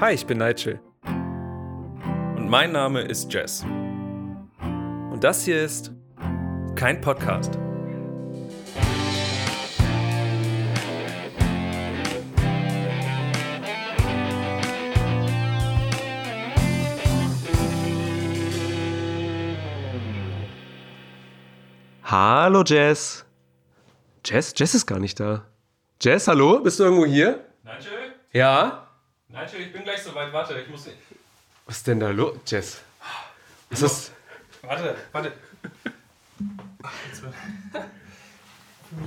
Hi, ich bin Nigel. Und mein Name ist Jess. Und das hier ist kein Podcast. Hallo Jess. Jess? Jess ist gar nicht da. Jess, hallo? Bist du irgendwo hier? Nigel? Ja? Nigel, ich bin gleich soweit. Warte, ich muss. Was ist denn da los? Jess. Was ist. Warte, warte.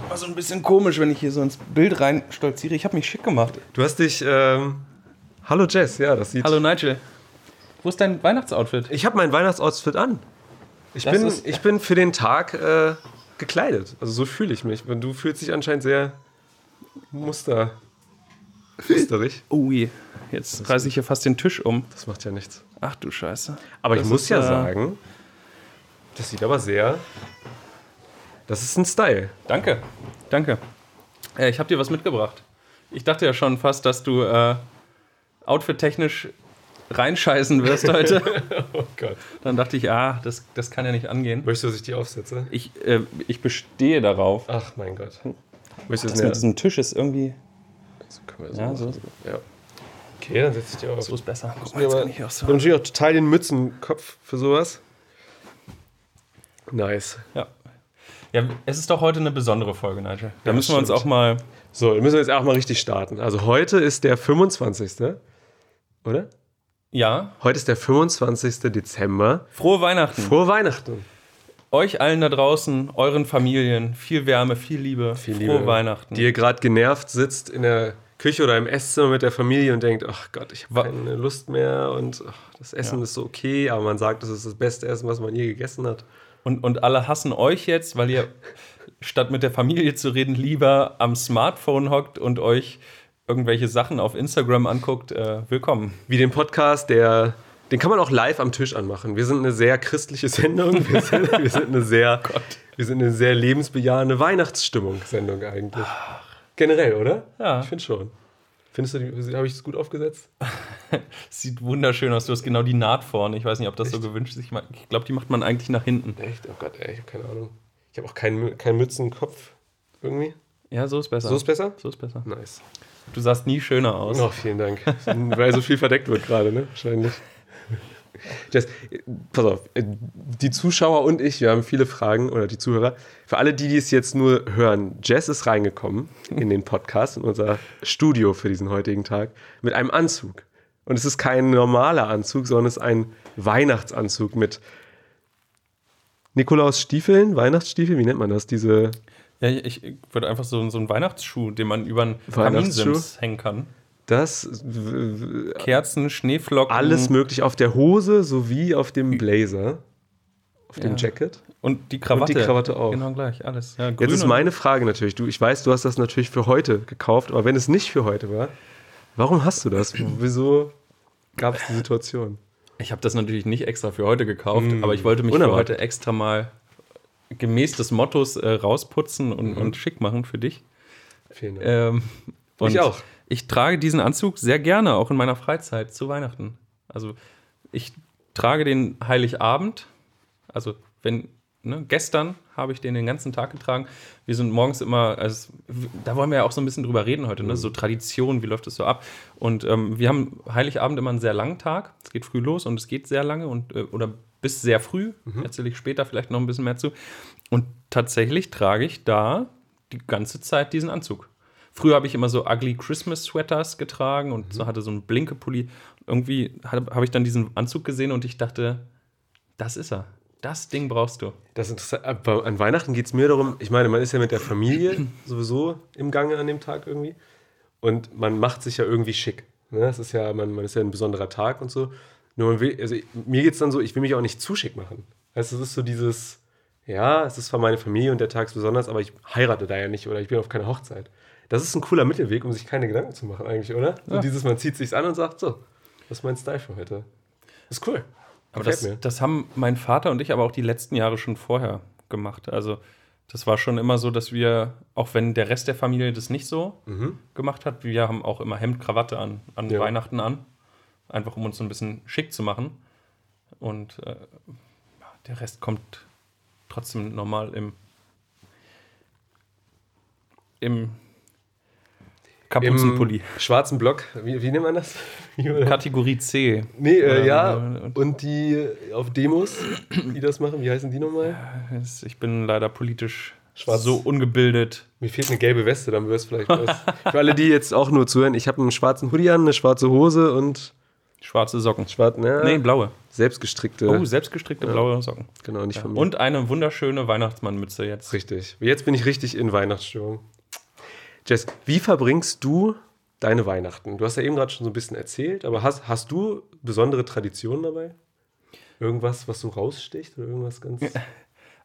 War so ein bisschen komisch, wenn ich hier so ins Bild rein stolziere. Ich habe mich schick gemacht. Du hast dich. Ähm, hallo Jess, ja, das sieht. Hallo Nigel. Wo ist dein Weihnachtsoutfit? Ich habe mein Weihnachtsoutfit an. Ich Das bin, ist- ich bin für den Tag äh, gekleidet. Also so fühle ich mich. Und du fühlst dich anscheinend sehr muster. musterig. Ui, jetzt reiße ich hier fast den Tisch um. Das macht ja nichts. Ach du Scheiße. Aber Das ich muss ist, ja äh, sagen, das sieht aber sehr. Das ist ein Style. Danke, danke. Äh, ich habe dir was mitgebracht. Ich dachte ja schon fast, dass du äh, outfit-technisch reinscheißen wirst heute. Oh Gott. Dann dachte ich, ah, das, das kann ja nicht angehen. Möchtest du, dass ich die aufsetze? Ich, äh, ich bestehe darauf. Ach mein Gott. Möchtest du Das das mit diesem Tisch ist irgendwie. so können wir so Ja, machen. so, Ja. Okay, dann setze ich die auf. so ist besser. Guck Ja, aber ich auch ich habe natürlich auch total den Mützenkopf für sowas. Nice. Ja. ja, es ist doch heute eine besondere Folge, Nigel. Da Ja, müssen wir uns auch mal. So, dann müssen wir jetzt auch mal richtig starten. Also heute ist der 25. Oder? Ja, Heute ist der 25. Dezember. frohe Weihnachten. Frohe Weihnachten. Euch allen da draußen, euren Familien, viel Wärme, viel Liebe. Viel frohe Liebe. Weihnachten. Die ihr gerade genervt sitzt in der Küche oder im Esszimmer mit der Familie und denkt, ach Gott, ich habe keine Lust mehr und ach, das Essen Ja. ist so okay, aber man sagt, das ist das beste Essen, was man je gegessen hat. Und, und alle hassen euch jetzt, weil ihr statt mit der Familie zu reden, lieber am Smartphone hockt und euch irgendwelche Sachen auf Instagram anguckt. Äh, willkommen. Wie den Podcast, der, den kann man auch live am Tisch anmachen. Wir sind eine sehr christliche Sendung. Wir sind, wir sind eine sehr, wir sind eine sehr lebensbejahende Weihnachtsstimmung-Sendung eigentlich. Generell, oder? Ja. Ich finde schon. Findest du, habe ich es gut aufgesetzt? Sieht wunderschön aus. Du hast genau die Naht vorne. Ich weiß nicht, ob das so gewünscht ist. Ich, glaube, die macht man eigentlich nach hinten. Echt? Oh Gott, ey, ich habe keine Ahnung. Ich habe auch keinen, keinen Mützenkopf irgendwie. Ja, so ist besser. So ist besser? So ist besser. Nice. Du sahst nie schöner aus. Oh, vielen Dank. Weil so viel verdeckt wird gerade, ne? Wahrscheinlich. Jess, pass auf, die Zuschauer und ich, wir haben viele Fragen oder die Zuhörer. Für alle, die, die es jetzt nur hören, Jess ist reingekommen in den Podcast, in unser Studio für diesen heutigen Tag, mit einem Anzug. Und es ist kein normaler Anzug, sondern es ist ein Weihnachtsanzug mit Nikolaus Stiefeln, Weihnachtsstiefel, wie nennt man das? Diese Ja, ich, würde einfach so, so einen Weihnachtsschuh, den man über einen? Kaminsims hängen kann. Das Kerzen, Schneeflocken. alles möglich auf der Hose sowie auf dem Blazer, auf dem Ja. Jacket. Und die Krawatte. Und die Krawatte auch. Genau gleich, alles. Ja, Jetzt ist meine Frage natürlich, du, ich weiß, du hast das natürlich für heute gekauft, aber wenn es nicht für heute war, warum hast du das? Wieso gab es die Situation? Ich habe das natürlich nicht extra für heute gekauft, Mm, aber ich wollte mich für unerwartet. heute extra mal gemäß des Mottos äh, rausputzen und, Mhm. und schick machen für dich. Vielen Dank. Ähm, und Ich auch. Ich trage diesen Anzug sehr gerne, auch in meiner Freizeit zu Weihnachten. Also ich trage den Heiligabend. Also wenn, ne, gestern habe ich den den ganzen Tag getragen. Wir sind morgens immer, also, da wollen wir ja auch so ein bisschen drüber reden heute, ne? so Tradition, wie läuft das so ab? Und ähm, wir haben Heiligabend immer einen sehr langen Tag. Es geht früh los und es geht sehr lange und äh, oder bis sehr früh. Erzähle ich später vielleicht noch ein bisschen mehr zu. Und tatsächlich trage ich da die ganze Zeit diesen Anzug. Früher habe ich immer so ugly Christmas Sweaters getragen und so hatte so einen Blinke-Pulli. Irgendwie habe hab ich dann diesen Anzug gesehen und ich dachte, das ist er. Das Ding brauchst du. Das ist interessant. An Weihnachten geht es mir darum, ich meine, man ist ja mit der Familie sowieso im Gange an dem Tag irgendwie. Und man macht sich ja irgendwie schick. Ne? Das ist ja, man, man ist ja ein besonderer Tag und so. Nur man will, also mir geht es dann so, ich will mich auch nicht zu schick machen. Also es ist so dieses, ja, es ist zwar meine Familie und der Tag ist besonders, aber ich heirate da ja nicht oder ich bin auf keiner Hochzeit. Das ist ein cooler Mittelweg, um sich keine Gedanken zu machen eigentlich, oder? So Ja. dieses, man zieht sich's an und sagt, so, das ist mein Style für heute. ist cool. Aber das, mir. das haben mein Vater und ich aber auch die letzten Jahre schon vorher gemacht. Also das war schon immer so, dass wir, auch wenn der Rest der Familie das nicht so gemacht hat, wir haben auch immer Hemd, Krawatte an, an Mhm. Ja. Weihnachten an. einfach um uns so ein bisschen schick zu machen. Und äh, der Rest kommt trotzdem normal im, im Kapuzenpulli. Schwarzen Block, wie, wie nennt man das? Kategorie C. Nee, äh, ja. Und die auf Demos, die das machen, wie heißen die nochmal? Ich bin leider politisch Schwarz. so ungebildet. Mir fehlt eine gelbe Weste, dann wirst vielleicht was. Für alle, die jetzt auch nur zuhören, ich habe einen schwarzen Hoodie an, eine schwarze Hose und. Schwarze Socken. Schwarz, ne? Nee, blaue. Selbstgestrickte. Oh, selbstgestrickte ja. blaue Socken. Genau, nicht ja. von mir. Und eine wunderschöne Weihnachtsmannmütze jetzt. Richtig. Jetzt bin ich richtig in Weihnachtsstimmung. Jess, wie verbringst du deine Weihnachten? Du hast ja eben gerade schon so ein bisschen erzählt, aber hast, hast du besondere Traditionen dabei? Irgendwas, was so raussticht oder irgendwas ganz.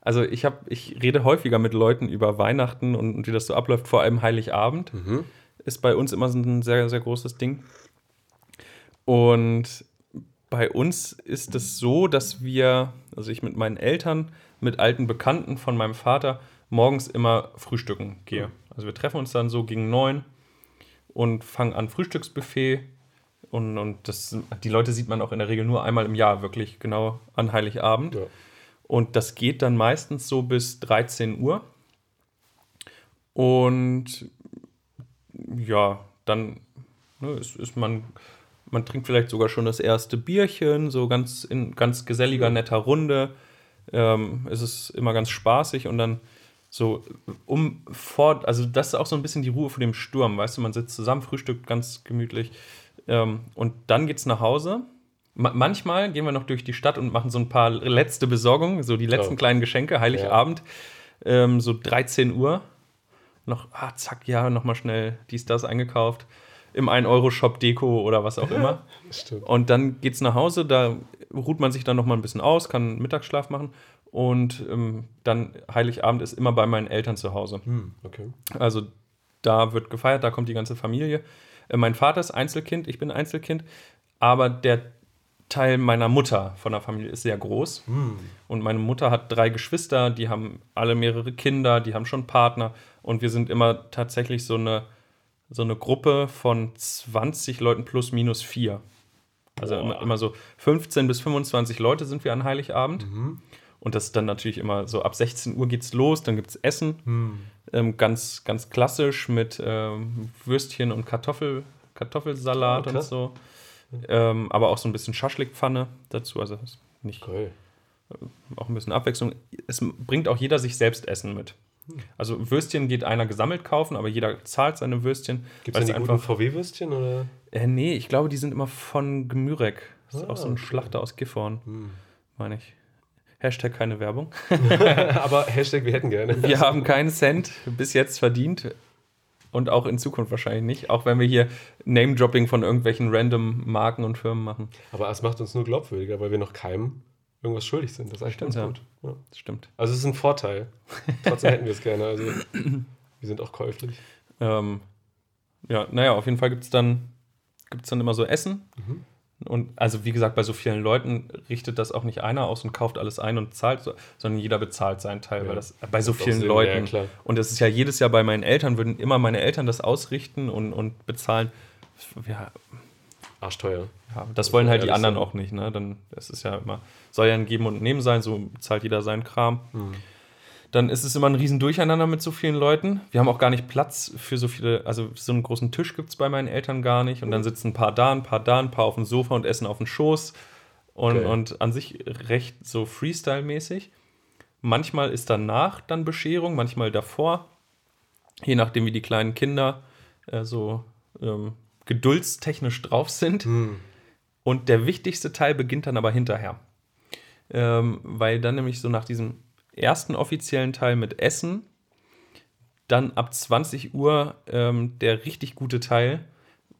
Also ich habe, ich rede häufiger mit Leuten über Weihnachten und, und wie das so abläuft, vor allem Heiligabend. Mhm. Ist bei uns immer so ein sehr, sehr großes Ding. Und bei uns ist es so, dass wir, also ich mit meinen Eltern, mit alten Bekannten von meinem Vater, morgens immer frühstücken gehe. Also wir treffen uns dann so gegen neun und fangen an Frühstücksbuffet. Und, und das, die Leute sieht man auch in der Regel nur einmal im Jahr, wirklich genau an Heiligabend. Ja. Und das geht dann meistens so bis 13 Uhr. Und ja, dann ne, ist, ist man, man trinkt vielleicht sogar schon das erste Bierchen, so ganz in ganz geselliger, netter Runde. Ähm, es ist immer ganz spaßig und dann so um vor, also das ist auch so ein bisschen die Ruhe vor dem Sturm, weißt du, man sitzt zusammen, frühstückt ganz gemütlich ähm, und dann geht's nach Hause manchmal gehen wir noch durch die Stadt und machen so ein paar letzte Besorgungen, so die letzten oh. kleinen Geschenke, Heiligabend, ja. ähm, so 13 Uhr. Noch, ah, zack, ja, nochmal schnell dies, das eingekauft. Im 1-Euro-Shop Deko oder was auch immer. Stimmt. Und dann geht's nach Hause, da ruht man sich dann nochmal ein bisschen aus, kann Mittagsschlaf machen. Und ähm, dann Heiligabend ist immer bei meinen Eltern zu Hause. Hm, okay. Also da wird gefeiert, da kommt die ganze Familie. Äh, mein Vater ist Einzelkind, ich bin Einzelkind. Aber der Teil meiner Mutter von der Familie ist sehr groß. Mm. Und meine Mutter hat drei Geschwister, die haben alle mehrere Kinder, die haben schon Partner. Und wir sind immer tatsächlich so eine, so eine Gruppe von 20 Leuten plus minus vier. Also immer, immer, so 15 bis 25 Leute sind wir an Heiligabend. Mhm. Und das ist dann natürlich immer so ab 16 Uhr geht's los, dann gibt es Essen. Mhm. Ähm, ganz, ganz klassisch mit ähm, Würstchen und Kartoffel, Kartoffelsalat oh, und so. Ähm, aber auch so ein bisschen Schaschlikpfanne dazu. Also nicht Geil. Äh, auch ein bisschen Abwechslung. Es bringt auch jeder sich selbst Essen mit. Also Würstchen geht einer gesammelt kaufen, aber jeder zahlt seine Würstchen. Gibt es einfach VW-Würstchen oder? Äh, nee, ich glaube, die sind immer von Gemürek. Das ist ah, auch so ein okay. Schlachter aus Gifhorn, hm. meine ich. Hashtag keine Werbung. aber Hashtag wir hätten gerne. Wir haben keinen Cent bis jetzt verdient und auch in Zukunft wahrscheinlich nicht, auch wenn wir hier Name-Dropping von irgendwelchen random Marken und Firmen machen. Aber es macht uns nur glaubwürdiger, weil wir noch keinem irgendwas schuldig sind. Das ist eigentlich Stimmt, ganz gut. Ja. Das stimmt. Also es ist ein Vorteil. Trotzdem hätten wir es gerne. Also wir sind auch käuflich. Ähm, ja, naja, auf jeden Fall gibt es dann, gibt's dann immer so Essen. Mhm. Und also wie gesagt, bei so vielen Leuten richtet das auch nicht einer aus und kauft alles ein und zahlt, sondern jeder bezahlt seinen Teil, ja. weil das bei so vielen Sinn, Leuten. Ja, und das ist ja jedes Jahr bei meinen Eltern, würden immer meine Eltern das ausrichten und, und bezahlen. Ja, Arschteuer. Ja, das wollen halt die anderen sein. auch nicht, ne? Dann das ist ja immer, soll ja ein Geben und Nehmen sein, so zahlt jeder seinen Kram. Mhm dann ist es immer ein riesen Durcheinander mit so vielen Leuten. Wir haben auch gar nicht Platz für so viele, also so einen großen Tisch gibt es bei meinen Eltern gar nicht. Und dann sitzen ein paar da, ein paar da, ein paar auf dem Sofa und essen auf dem Schoß. Und, okay. und an sich recht so Freestyle-mäßig. Manchmal ist danach dann Bescherung, manchmal davor. Je nachdem, wie die kleinen Kinder äh, so ähm, geduldstechnisch drauf sind. Hm. Und der wichtigste Teil beginnt dann aber hinterher. Ähm, weil dann nämlich so nach diesem ersten offiziellen Teil mit Essen. Dann ab 20 Uhr ähm, der richtig gute Teil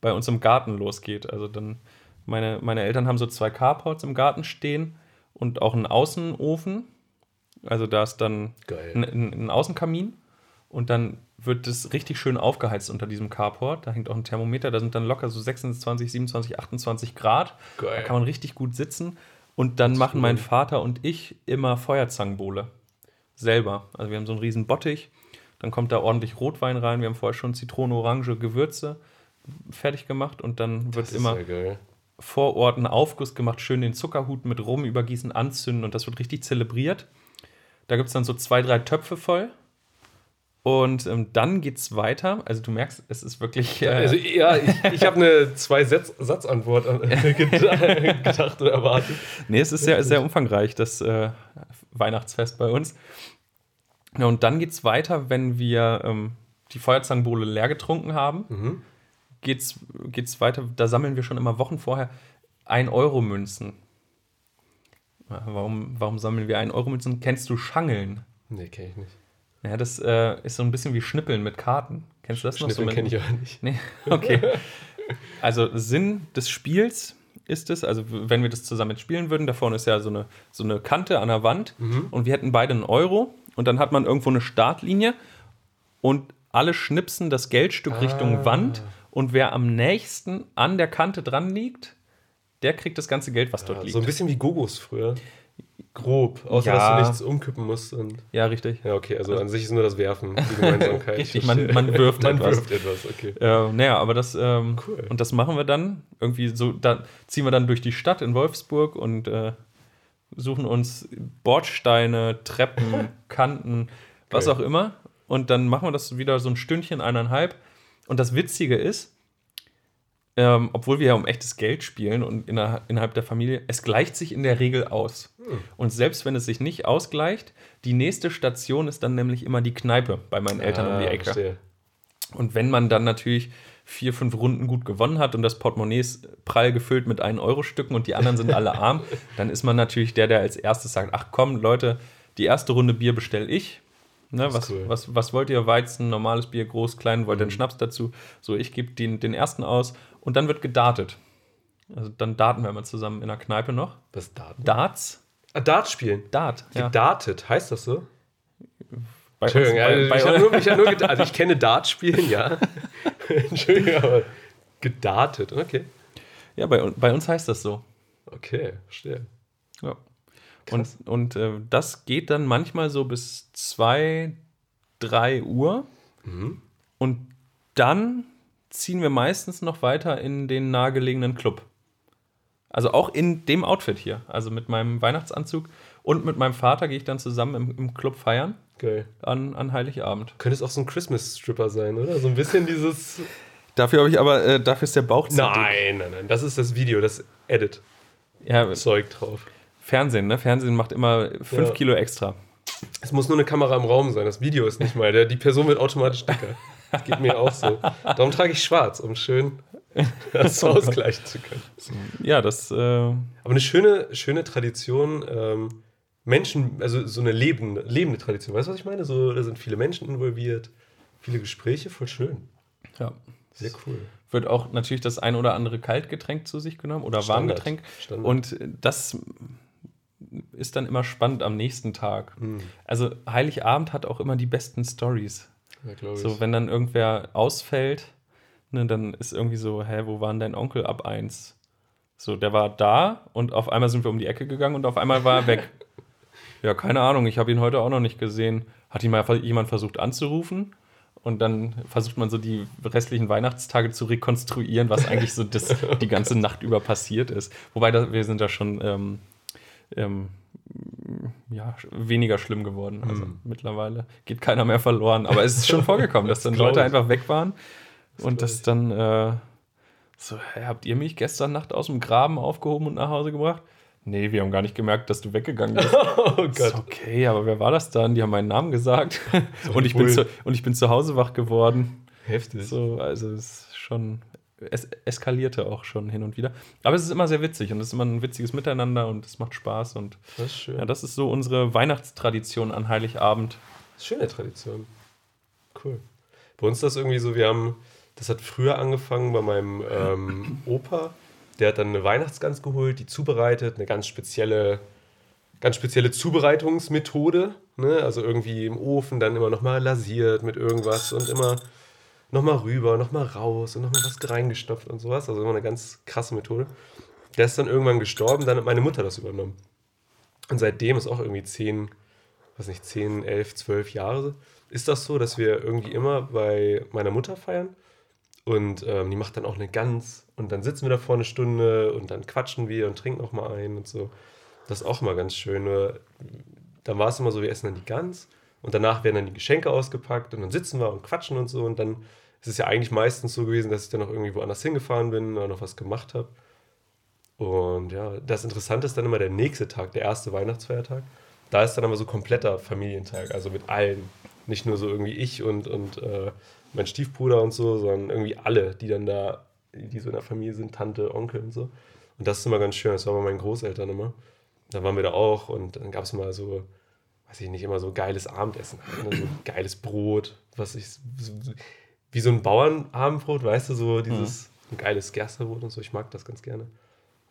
bei uns im Garten losgeht. Also dann, meine, meine Eltern haben so zwei Carports im Garten stehen und auch einen Außenofen. Also da ist dann ein, ein, Außenkamin und dann wird es richtig schön aufgeheizt unter diesem Carport. Da hängt auch ein Thermometer, da sind dann locker so 26, 27, 28 Grad. Geil. Da kann man richtig gut sitzen. Und dann machen mein Vater und ich immer Feuerzangenbowle selber. Also wir haben so einen riesen Bottich, dann kommt da ordentlich Rotwein rein, wir haben vorher schon Zitrone, Orange, Gewürze fertig gemacht und dann wird immer vor Ort einen Aufguss gemacht, schön den Zuckerhut mit Rum übergießen, anzünden und das wird richtig zelebriert. Da gibt es dann so zwei, drei Töpfe voll. Und ähm, dann geht's weiter. Also du merkst, es ist wirklich. Äh, Also, ja, ich, ich habe eine Zwei-Satz-Antwort an- gedacht oder erwartet. Nee, es ist sehr, sehr umfangreich, das äh, Weihnachtsfest bei uns. Ja, und dann geht's weiter, wenn wir ähm, die Feuerzangenbowle leer getrunken haben. Geht's, geht's weiter, da sammeln wir schon immer Wochen vorher 1-Euro-Münzen. Ja, Warum, warum sammeln wir 1-Euro-Münzen? Kennst du Schangeln? Nee, kenne ich nicht. Ja, das äh, ist so ein bisschen wie Schnippeln mit Karten. Kennst du das noch? Schnippeln mit- kenne ich auch nicht. Nee, okay. Also Sinn des Spiels ist es, also wenn wir das zusammen spielen würden, da vorne ist ja so eine, so eine Kante an der Wand und wir hätten beide einen Euro und dann hat man irgendwo eine Startlinie und alle schnipsen das Geldstück Richtung Wand und wer am nächsten an der Kante dran liegt, der kriegt das ganze Geld, was dort liegt. So ein bisschen wie Gogos früher. Grob, außer Ja. dass du nichts umkippen musst. Und ja, richtig. ja, okay, also an sich ist nur das Werfen die Gemeinsamkeit. Richtig, Ich man, man wirft Man etwas. wirft etwas, okay. Äh, naja, aber das, ähm, Cool. und das machen wir dann irgendwie so, da ziehen wir dann durch die Stadt in Wolfsburg und äh, suchen uns Bordsteine, Treppen, Kanten, was Geil. auch immer. Und dann machen wir das wieder so ein Stündchen, eineinhalb. Und das Witzige ist, ähm, obwohl wir ja um echtes Geld spielen und inner, innerhalb der Familie, es gleicht sich in der Regel aus. Und selbst wenn es sich nicht ausgleicht, die nächste Station ist dann nämlich immer die Kneipe bei meinen Eltern um die Ah, Ecke. verstehe. Und wenn man dann natürlich vier, fünf Runden gut gewonnen hat und das Portemonnaie ist prall gefüllt mit 1-Euro-Stücken und die anderen sind alle arm, dann ist man natürlich der, der als erstes sagt, ach komm, Leute, die erste Runde Bier bestelle ich. Ne, was, cool. was, was wollt ihr? Weizen, normales Bier, groß, klein, wollt ihr einen Mhm. Schnaps dazu? So, ich gebe den, den ersten aus und dann wird gedartet. Also dann daten wir immer zusammen in der Kneipe noch. Was ist Daten? Darts? Ah, Dart spielen. Dart. Ja. Gedartet, heißt das so? Bei uns- Entschuldigung, bei- also bei ich uns- habe nur, ich hab nur also ich kenne Dart spielen, ja. Entschuldigung, aber gedartet, okay. ja, bei, bei uns heißt das so. Okay, verstehe. Ja. Und, und äh, das geht dann manchmal so bis 2, 3 Uhr. Mhm. Und dann ziehen wir meistens noch weiter in den nahegelegenen Club. Also auch in dem Outfit hier. Also mit meinem Weihnachtsanzug und mit meinem Vater gehe ich dann zusammen im, im Club feiern Geil. an, an Heiligabend. Könnte es auch so ein Christmas-Stripper sein, oder? So ein bisschen dieses. Dafür habe ich aber, äh, dafür ist der Bauch zu. Nein, nein, nein. Das ist das Video, das Ja, Edit-Zeug drauf. Fernsehen, ne? Fernsehen macht immer 5 Ja. Kilo extra. Es muss nur eine Kamera im Raum sein. Das Video ist nicht mal. Der, die Person wird automatisch dicker. Das geht mir auch so. Darum trage ich schwarz, um schön das ausgleichen zu können. Ja, das, äh, Aber eine schöne, schöne Tradition, ähm, Menschen, also so eine lebende, lebende Tradition. Weißt du, was ich meine? So, da sind viele Menschen involviert, viele Gespräche, voll schön. ja. Sehr cool. wird auch natürlich das ein oder andere Kaltgetränk zu sich genommen oder Standard. Warmgetränk. Standard. Und das ist dann immer spannend am nächsten Tag. Hm. Also Heiligabend hat auch immer die besten Stories. Ja. So, wenn dann irgendwer ausfällt, ne, dann ist irgendwie so, hä, wo war denn dein Onkel ab eins? So, der war da und auf einmal sind wir um die Ecke gegangen und auf einmal war er weg. ja, keine Ahnung, ich habe ihn heute auch noch nicht gesehen. Hat ihn mal jemand versucht anzurufen? Und dann versucht man so die restlichen Weihnachtstage zu rekonstruieren, was eigentlich so das, die ganze Nacht über passiert ist. Wobei da, wir sind da schon ähm, ähm, ja, weniger schlimm geworden. Also Hm. mittlerweile geht keiner mehr verloren. Aber es ist schon vorgekommen, dass dann Leute ich. einfach weg waren und das ich. dann äh, so, hä, habt ihr mich gestern Nacht aus dem Graben aufgehoben und nach Hause gebracht? Nee, wir haben gar nicht gemerkt, dass du weggegangen bist. oh Gott. okay, aber wer war das dann? Die haben meinen Namen gesagt. und, ich bin zu, und ich bin zu Hause wach geworden. Heftig. So, also es ist schon. Es eskalierte auch schon hin und wieder. Aber es ist immer sehr witzig und es ist immer ein witziges Miteinander und es macht Spaß. Und Das ist schön. ja, das ist so unsere Weihnachtstradition an Heiligabend. Das ist schöne Tradition. Cool. Bei uns ist das irgendwie so, wir haben, das hat früher angefangen bei meinem ähm, Opa. Der hat dann eine Weihnachtsgans geholt, die zubereitet, eine ganz spezielle, ganz spezielle Zubereitungsmethode. Ne? Also irgendwie im Ofen dann immer nochmal lasiert mit irgendwas und immer nochmal rüber, nochmal raus und nochmal was reingestopft und sowas. Also immer eine ganz krasse Methode. Der ist dann irgendwann gestorben, dann hat meine Mutter das übernommen. Und seitdem ist auch irgendwie zehn, weiß nicht, 10, 11, 12 Jahre, ist das so, dass wir irgendwie immer bei meiner Mutter feiern Und ähm, die macht dann auch eine Gans. Und dann sitzen wir da vor eine Stunde und dann quatschen wir und trinken auch mal ein und so. Das ist auch immer ganz schön. Nur, dann war es immer so, wir essen dann die Gans und danach werden dann die Geschenke ausgepackt und dann sitzen wir und quatschen und so. Und dann ist es ja eigentlich meistens so gewesen, dass ich dann noch irgendwie woanders hingefahren bin oder noch was gemacht habe. Und ja, das Interessante ist dann immer der nächste Tag, der erste Weihnachtsfeiertag. Da ist dann aber so kompletter Familientag, also mit allen. Nicht nur so irgendwie ich und, und äh, mein Stiefbruder und so, sondern irgendwie alle, die dann da, die so in der Familie sind, Tante, Onkel und so. Und das ist immer ganz schön. Das war bei meinen Großeltern immer. Da waren wir da auch und dann gab es mal so, weiß ich nicht, immer so geiles Abendessen. Ne? So geiles Brot, was ich, so, wie so ein Bauernabendbrot, weißt du, so dieses ein geiles Gersterbrot und so. Ich mag das ganz gerne.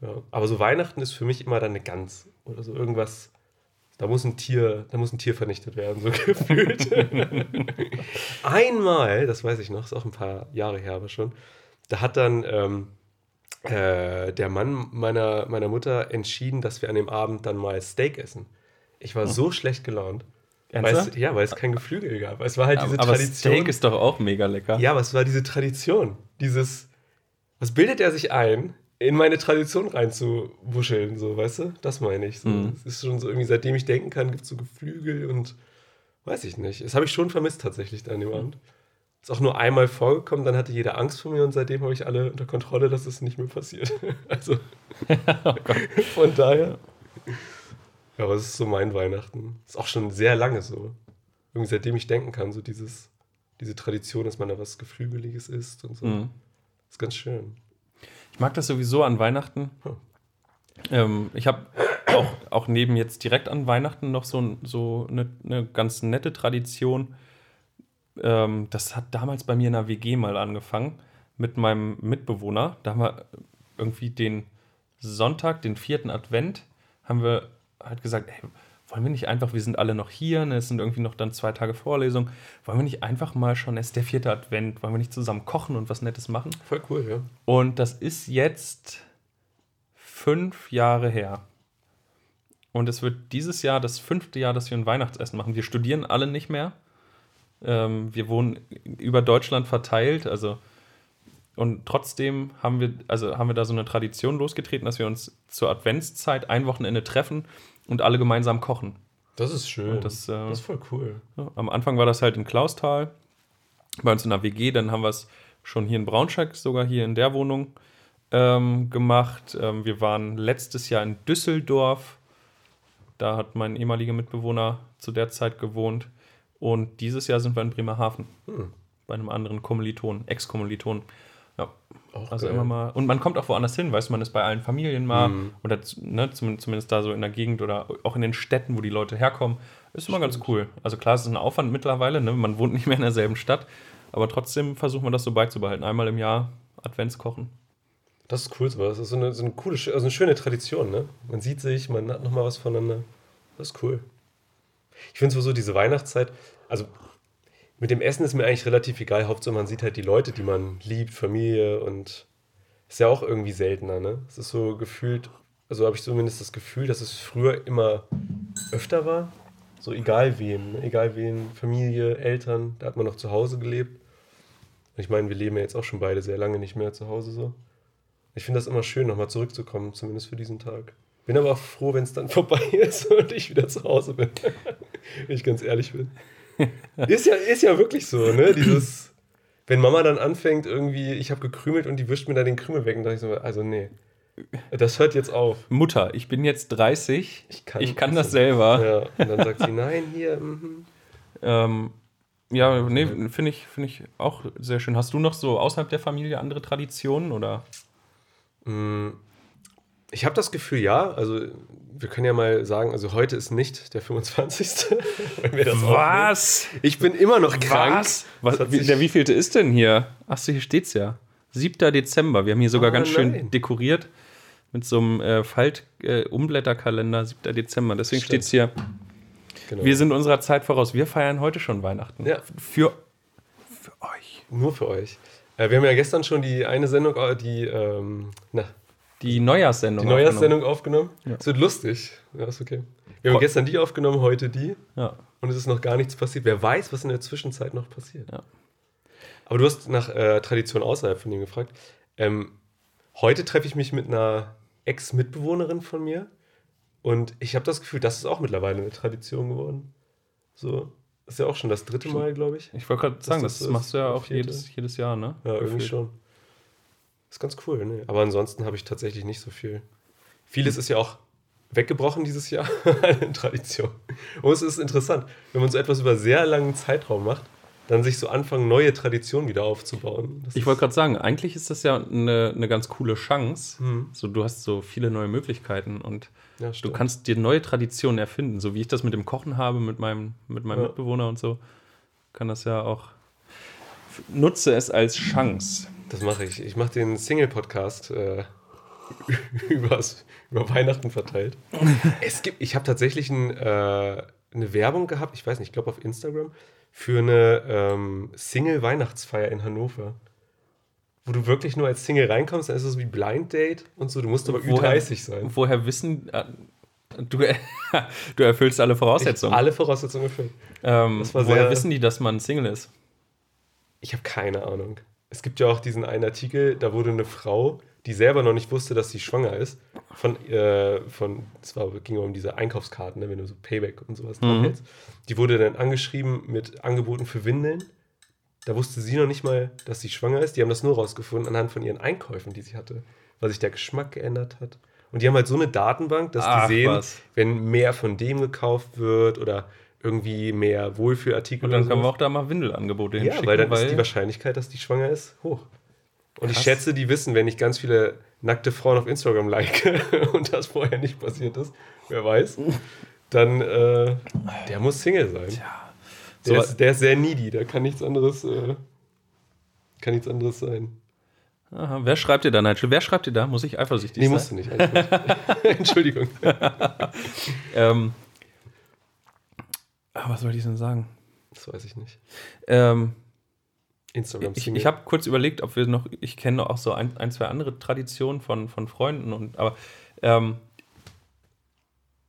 Ja. Aber so Weihnachten ist für mich immer dann eine Gans oder so irgendwas. Da muss ein Tier, da muss ein Tier vernichtet werden, so gefühlt. Einmal, das weiß ich noch, ist auch ein paar Jahre her, aber schon. Da hat dann ähm, äh, der Mann meiner, meiner Mutter entschieden, dass wir an dem Abend dann mal Steak essen. Ich war so schlecht gelaunt. Weil es, Ernsthaft? ja, weil es kein Geflügel gab. Es war halt diese aber Tradition. Steak ist doch auch mega lecker. Ja, aber es war diese Tradition. Dieses, was bildet er sich ein, in meine Tradition reinzuwuscheln, so, weißt du? Das meine ich. So. Mhm. Es ist schon so irgendwie, seitdem ich denken kann, gibt es so Geflügel und weiß ich nicht. Das habe ich schon vermisst tatsächlich an dem Abend. Ist auch nur einmal vorgekommen, dann hatte jeder Angst vor mir und seitdem habe ich alle unter Kontrolle, dass es nicht mehr passiert. also von daher. Aber es ist so mein Weihnachten. Ist auch schon sehr lange so. Irgendwie seitdem ich denken kann, so dieses, diese Tradition, dass man da was Geflügeliges isst und so. Mhm. Ist ganz schön. Ich mag das sowieso an Weihnachten. Hm. Ähm, ich habe auch, auch neben jetzt direkt an Weihnachten noch so, so eine, eine ganz nette Tradition. Ähm, das hat damals bei mir in der WG mal angefangen mit meinem Mitbewohner. Da haben wir irgendwie den Sonntag, den vierten Advent, haben wir halt gesagt, ey, wollen wir nicht einfach, wir sind alle noch hier, ne, es sind irgendwie noch dann zwei Tage Vorlesung, wollen wir nicht einfach mal schon, es ist der vierte Advent, wollen wir nicht zusammen kochen und was Nettes machen? Voll cool, ja. Und das ist jetzt fünf Jahre her. Und es wird dieses Jahr das fünfte Jahr, dass wir ein Weihnachtsessen machen. Wir studieren alle nicht mehr. Ähm, wir wohnen über Deutschland verteilt. Also und trotzdem haben wir, also haben wir da so eine Tradition losgetreten, dass wir uns zur Adventszeit ein Wochenende treffen und alle gemeinsam kochen. Das ist schön. Das, äh, das ist voll cool. ja, am Anfang war das halt in Klausthal, bei uns in der WG, dann haben wir es schon hier in Braunschweig, sogar hier in der Wohnung ähm, gemacht. Ähm, wir waren letztes Jahr in Düsseldorf, da hat mein ehemaliger Mitbewohner zu der Zeit gewohnt. Und dieses Jahr sind wir in Bremerhaven, Hm. bei einem anderen Kommiliton, Ex-Kommiliton. Ja, Auch also geil. immer mal. Und man kommt auch woanders hin, weißt du, man ist bei allen Familien mal Mhm. oder ne, zum, zumindest da so in der Gegend oder auch in den Städten, wo die Leute herkommen. Ist immer ganz cool. Also klar, es ist ein Aufwand mittlerweile, ne? man wohnt nicht mehr in derselben Stadt, aber trotzdem versucht man das so beizubehalten. Einmal im Jahr Adventskochen. Das ist cool, so. Das ist so eine, so eine coole, also eine schöne Tradition, ne? Man sieht sich, man hat nochmal was voneinander. Das ist cool. Ich finde sowieso diese Weihnachtszeit, also mit dem Essen ist mir eigentlich relativ egal. Hauptsache man sieht halt die Leute, die man liebt, Familie und ist ja auch irgendwie seltener, ne? Es ist so gefühlt, also habe ich zumindest das Gefühl, dass es früher immer öfter war. So egal wen, ne? egal wen, Familie, Eltern, da hat man noch zu Hause gelebt. Und ich meine, wir leben ja jetzt auch schon beide sehr lange nicht mehr zu Hause so. Ich finde das immer schön, nochmal zurückzukommen, zumindest für diesen Tag. Bin aber auch froh, wenn es dann vorbei ist und ich wieder zu Hause bin. wenn ich ganz ehrlich bin. Ist ja, ist ja wirklich so, ne? Dieses, wenn Mama dann anfängt, irgendwie, ich habe gekrümelt und die wischt mir da den Krümel weg, und dann dachte ich so, also nee. Das hört jetzt auf. Mutter, ich bin jetzt 30, Ich kann- ich kann das selber. Ja, und dann sagt sie, nein, hier, mhm. Ähm, ja, nee, finde ich, find ich auch sehr schön. Hast du noch so außerhalb der Familie andere Traditionen oder? Mm, Ich habe das Gefühl, ja. Also, wir können ja mal sagen, also heute ist nicht der 25. wenn wir das aufnehmen. Was? Ich bin immer noch krank. Was? Was wie, der wievielte ist denn hier? Achso, hier steht's ja. 7. Dezember. Wir haben hier sogar Ah, ganz schön nein. dekoriert mit so einem äh, Falt-Umblätterkalender, 7. Dezember. Deswegen Stimmt. steht's hier. Genau. Wir sind unserer Zeit voraus. Wir feiern heute schon Weihnachten. Ja. Für, für euch. Nur für euch. Äh, wir haben ja gestern schon die eine Sendung, äh, die, ähm, na, Die Neujahrssendung. die Neujahrssendung aufgenommen. Ja. Es wird lustig. Ja, ist okay. Wir haben gestern die aufgenommen, heute die. aufgenommen. Und es ist noch gar nichts passiert. Wer weiß, was in der Zwischenzeit noch passiert. Ja. Aber du hast nach äh, Tradition außerhalb von ihm gefragt. Ähm, heute treffe ich mich mit einer Ex-Mitbewohnerin von mir und ich habe das Gefühl, das ist auch mittlerweile eine Tradition geworden. So, ist ja auch schon das dritte Mal, glaube ich. Ich wollte gerade sagen, das das, machst du ja auch jedes, jedes Jahr, ne? Ja, irgendwie Gefühlt. schon. Ist ganz cool, ne? Aber ansonsten habe ich tatsächlich nicht so viel. Vieles ist ja auch weggebrochen dieses Jahr in Tradition. Und es ist interessant, wenn man so etwas über sehr langen Zeitraum macht, dann sich so anfangen, neue Traditionen wieder aufzubauen. Das Ich wollte gerade sagen, eigentlich ist das ja eine, eine ganz coole Chance. Hm. So, du hast so viele neue Möglichkeiten und ja, du kannst dir neue Traditionen erfinden, so wie ich das mit dem Kochen habe, mit meinem, mit meinem Ja. Mitbewohner und so. Kann das ja auch. Nutze es als Chance. Das mache ich. Ich mache den Single-Podcast äh, übers, über Weihnachten verteilt. es gibt, ich habe tatsächlich ein, äh, eine Werbung gehabt, ich weiß nicht, ich glaube auf Instagram, für eine ähm, Single-Weihnachtsfeier in Hannover. Wo du wirklich nur als Single reinkommst, dann ist es wie Blind Date und so, du musst aber Woher- Ü30 sein. Woher wissen. äh, Du, du erfüllst alle Voraussetzungen. Ich, alle Voraussetzungen erfüllt. ähm, woher sehr- wissen die, dass man Single ist? Ich habe keine Ahnung. Es gibt ja auch diesen einen Artikel, da wurde eine Frau, die selber noch nicht wusste, dass sie schwanger ist, von, äh, von es war, ging um diese Einkaufskarten, ne, wenn du so Payback und sowas Mhm. hältst. Die wurde dann angeschrieben mit Angeboten für Windeln. Da wusste sie noch nicht mal, dass sie schwanger ist. Die haben das nur rausgefunden anhand von ihren Einkäufen, die sie hatte, weil sich der Geschmack geändert hat. Und die haben halt so eine Datenbank, dass Ach, die sehen, was. wenn mehr von dem gekauft wird oder irgendwie mehr Wohlfühlartikel. Und dann können wir auch da mal Windelangebote Ja, hinschicken. weil dann ist die Wahrscheinlichkeit, dass die schwanger ist, hoch. Und ich Krass. schätze, die wissen, wenn ich ganz viele nackte Frauen auf Instagram like und das vorher nicht passiert ist, wer weiß, dann äh, der muss Single sein. Tja, Der, so- ist, der ist sehr needy, da kann nichts anderes, äh, kann nichts anderes sein. Aha, wer schreibt dir da, Nigel? Wer schreibt dir da? Muss ich eifersüchtig Nee, sein? musst du nicht. Entschuldigung. Ähm, ah, was soll ich denn sagen? Das weiß ich nicht. Ähm, Instagram ich ich habe kurz überlegt, ob wir noch, ich kenne auch so ein, ein zwei andere Traditionen von, von Freunden, und, aber ähm,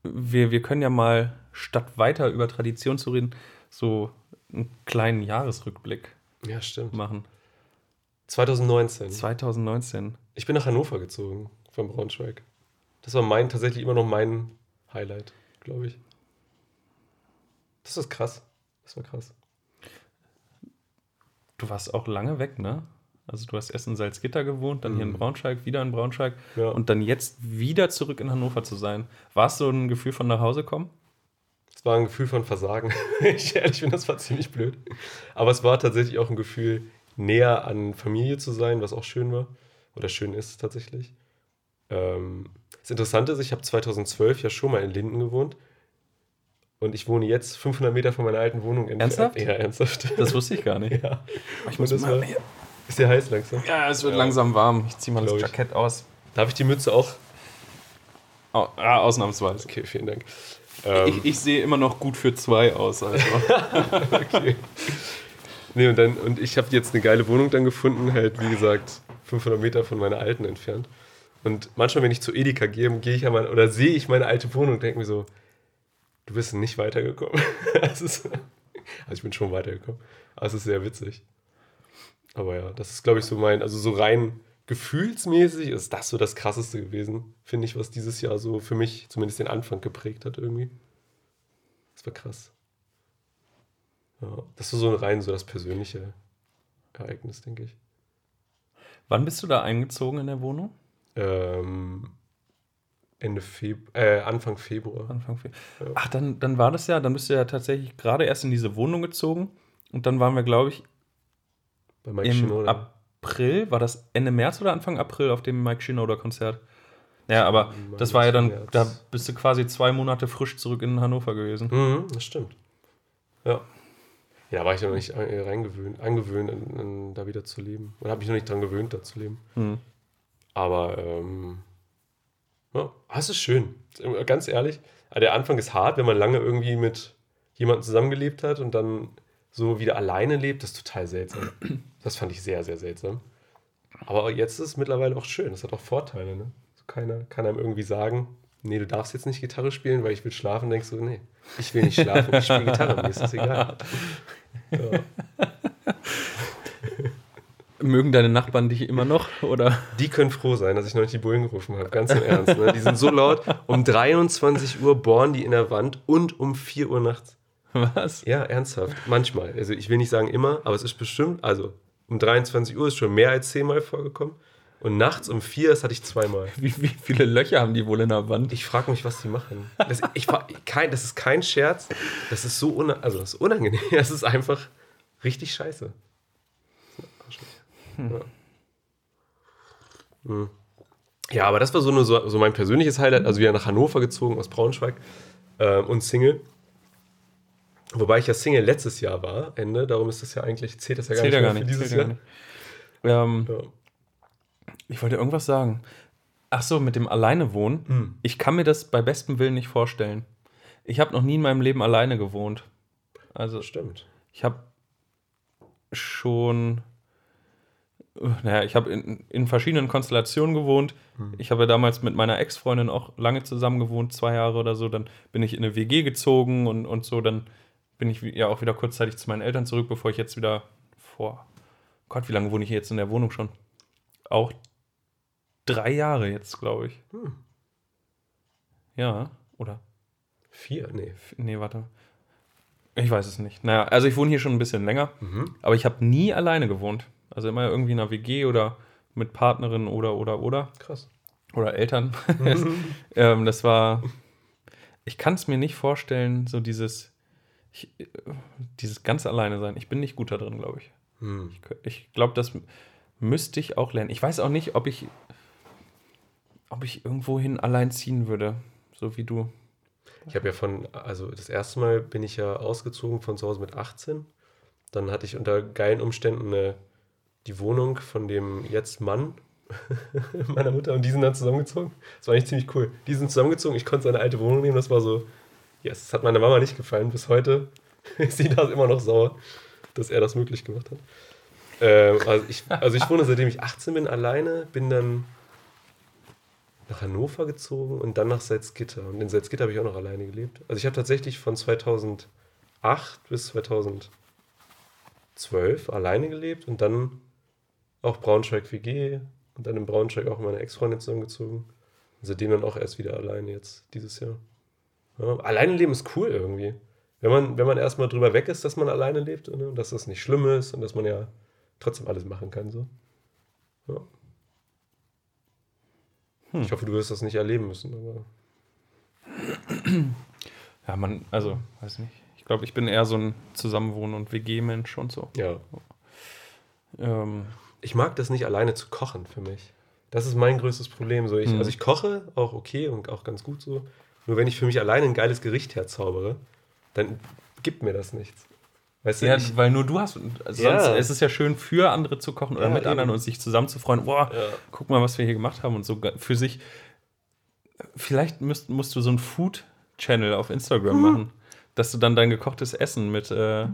wir, wir können ja mal, statt weiter über Tradition zu reden, so einen kleinen Jahresrückblick ja, stimmt. machen. 2019. 2019. Ich bin nach Hannover gezogen von Braunschweig. Das war mein, tatsächlich immer noch mein Highlight, glaube ich. Das ist krass. Das war krass. Du warst auch lange weg, ne? Also du hast erst in Salzgitter gewohnt, dann hier in Mhm. Braunschweig, wieder in Braunschweig Ja. und dann jetzt wieder zurück in Hannover zu sein. War es so ein Gefühl von nach Hause kommen? Es war ein Gefühl von Versagen. ich ehrlich bin, das war ziemlich blöd. Aber es war tatsächlich auch ein Gefühl, näher an Familie zu sein, was auch schön war. Oder schön ist tatsächlich. Ähm, das Interessante ist, ich habe 2012 ja schon mal in Linden gewohnt. Und ich wohne jetzt 500 Meter von meiner alten Wohnung entfernt. Ernsthaft? Ja, ernsthaft. Das wusste ich gar nicht. ja. Ich Und das war, ist ja heiß langsam. ja, es wird Ja. langsam warm. Ich ziehe mal das Glaub ich. Jackett aus. Darf ich die Mütze auch? Au- ah, ausnahmsweise. Okay, vielen Dank. Ähm, Ich, ich sehe immer noch gut für zwei aus. Also. okay. Nee, und, dann, und ich habe jetzt eine geile Wohnung dann gefunden, halt wie gesagt 500 Meter von meiner alten entfernt. Und manchmal, wenn ich zu Edeka gehe, gehe ich ja mal oder sehe ich meine alte Wohnung und denke mir so, du bist nicht weitergekommen. Ist, also ich bin schon weitergekommen, aber es ist sehr witzig. Aber ja, das ist glaube ich so mein, also so rein gefühlsmäßig ist das so das krasseste gewesen, finde ich, was dieses Jahr so für mich zumindest den Anfang geprägt hat irgendwie. Das war krass. Ja, das war so rein so das persönliche Ereignis, denke ich. Wann bist du da eingezogen in der Wohnung? Ähm, Ende Februar, äh, Anfang Februar. Anfang Fe- Ja. Ach, dann, dann war das ja, dann bist du ja tatsächlich gerade erst in diese Wohnung gezogen. Und dann waren wir, glaube ich, Bei Mike im Shinoda. April, war das Ende März oder Anfang April auf dem Mike Shinoda-Konzert? Ja, aber meine, das war ja dann, März. da bist du quasi zwei Monate frisch zurück in Hannover gewesen. Mhm, das stimmt. Ja. Ja, da war ich noch nicht äh, reingewöhnt, angewöhnt, an, an, da wieder zu leben. Oder habe mich noch nicht dran gewöhnt, da zu leben. Hm. Aber ähm, ja, ah, es ist schön. Ganz ehrlich, der Anfang ist hart, wenn man lange irgendwie mit jemandem zusammengelebt hat und dann so wieder alleine lebt. Das ist total seltsam. Das fand ich sehr, sehr seltsam. Aber jetzt ist es mittlerweile auch schön. Das hat auch Vorteile. Ne? So keiner kann einem irgendwie sagen, nee, du darfst jetzt nicht Gitarre spielen, weil ich will schlafen. Denkst du, nee, ich will nicht schlafen, ich spiele Gitarre, mir ist das egal. Ja. Mögen deine Nachbarn dich immer noch? Oder? Die können froh sein, dass ich noch nicht die Bullen gerufen habe. Ganz im Ernst. Ne? Die sind so laut. Um 23 Uhr bohren die in der Wand und um 4 Uhr nachts. Was? Ja, ernsthaft. Manchmal. Also ich will nicht sagen immer, aber es ist bestimmt, also um 23 Uhr ist schon mehr als zehnmal vorgekommen. Und nachts um 4, das hatte ich zweimal. Wie, wie viele Löcher haben die wohl in der Wand? Ich frage mich, was die machen. Das, ich, kein, das ist kein Scherz. Das ist so una also das ist unangenehm. Das ist einfach richtig scheiße. Ja. Ja, aber das war so, nur so, mein persönliches Highlight. Also wieder nach Hannover gezogen aus Braunschweig ähm, und Single. Wobei ich ja Single letztes Jahr war, Ende. Darum ist das ja eigentlich, zählt das ja gar Zählt nicht gar für nicht. dieses Jahr. nicht. Ähm, Ja. ich wollte irgendwas sagen. Ach so, mit dem Alleine-Wohnen. Hm. Ich kann mir das bei bestem Willen nicht vorstellen. Ich habe noch nie in meinem Leben alleine gewohnt. Also stimmt. ich habe schon, äh, naja, ich habe in, in verschiedenen Konstellationen gewohnt. Ich habe damals mit meiner Ex-Freundin auch lange zusammen gewohnt, zwei Jahre oder so. Dann bin ich in eine WG gezogen und, und so. Dann bin ich ja auch wieder kurzzeitig zu meinen Eltern zurück, bevor ich jetzt wieder vor, Gott, wie lange wohne ich hier jetzt in der Wohnung schon? Auch drei Jahre jetzt, glaube ich. Hm. Ja, oder? Vier? Nee. Nee, warte. Ich weiß es nicht. Naja, also ich wohne hier schon ein bisschen länger, Mhm. aber ich habe nie alleine gewohnt. Also immer irgendwie in einer WG oder mit Partnerin oder, oder, oder. Krass. Oder Eltern. ähm, das war. Ich kann es mir nicht vorstellen, so dieses. Ich, dieses ganz alleine sein. Ich bin nicht gut da drin, glaube ich. Hm. Ich, ich glaube, das müsste ich auch lernen. Ich weiß auch nicht, ob ich. Ob ich irgendwohin allein ziehen würde. So wie du. Ich habe ja von, also das erste Mal bin ich ja ausgezogen von zu Hause mit 18. Dann hatte ich unter geilen Umständen eine, die Wohnung von dem jetzt Mann meiner Mutter und die sind dann zusammengezogen. Das war eigentlich ziemlich cool. Die sind zusammengezogen, ich konnte seine alte Wohnung nehmen, das war so, yes, das hat meiner Mama nicht gefallen. Bis heute ist sie da immer noch sauer, dass er das möglich gemacht hat. Ähm, also, ich, also ich wohne seitdem ich 18 bin alleine, bin dann nach Hannover gezogen und dann nach Salzgitter. Und in Salzgitter habe ich auch noch alleine gelebt. Also ich habe tatsächlich von 2008 bis 2012 alleine gelebt und dann auch Braunschweig WG und dann in Braunschweig auch mit meiner Ex-Freundin zusammengezogen. Und seitdem dann auch erst wieder alleine jetzt dieses Jahr. Ja, alleine leben ist cool irgendwie. Wenn man, wenn man erstmal drüber weg ist, dass man alleine lebt ne, und dass das nicht schlimm ist und dass man ja trotzdem alles machen kann. So. Ja. Ich hoffe, du wirst das nicht erleben müssen, aber Ja, man, also, weiß nicht. Ich glaube, ich bin eher so ein Zusammenwohnen- und WG-Mensch und so. ja. Ähm, Ich mag das nicht alleine zu kochen für mich. Das ist mein größtes Problem. So ich, Mhm. Also ich koche auch okay und auch ganz gut so. Nur wenn ich für mich alleine ein geiles Gericht herzaubere, dann gibt mir das nichts. Weißt du, ja, ich, weil nur du hast. Also Ja. Sonst ist es ja schön, für andere zu kochen oder Ja, mit anderen eben. und sich zusammen zu freuen. Boah, Ja. guck mal, was wir hier gemacht haben und so für sich. Vielleicht müsst, musst du so einen Food-Channel auf Instagram Hm. machen, dass du dann dein gekochtes Essen mit, äh,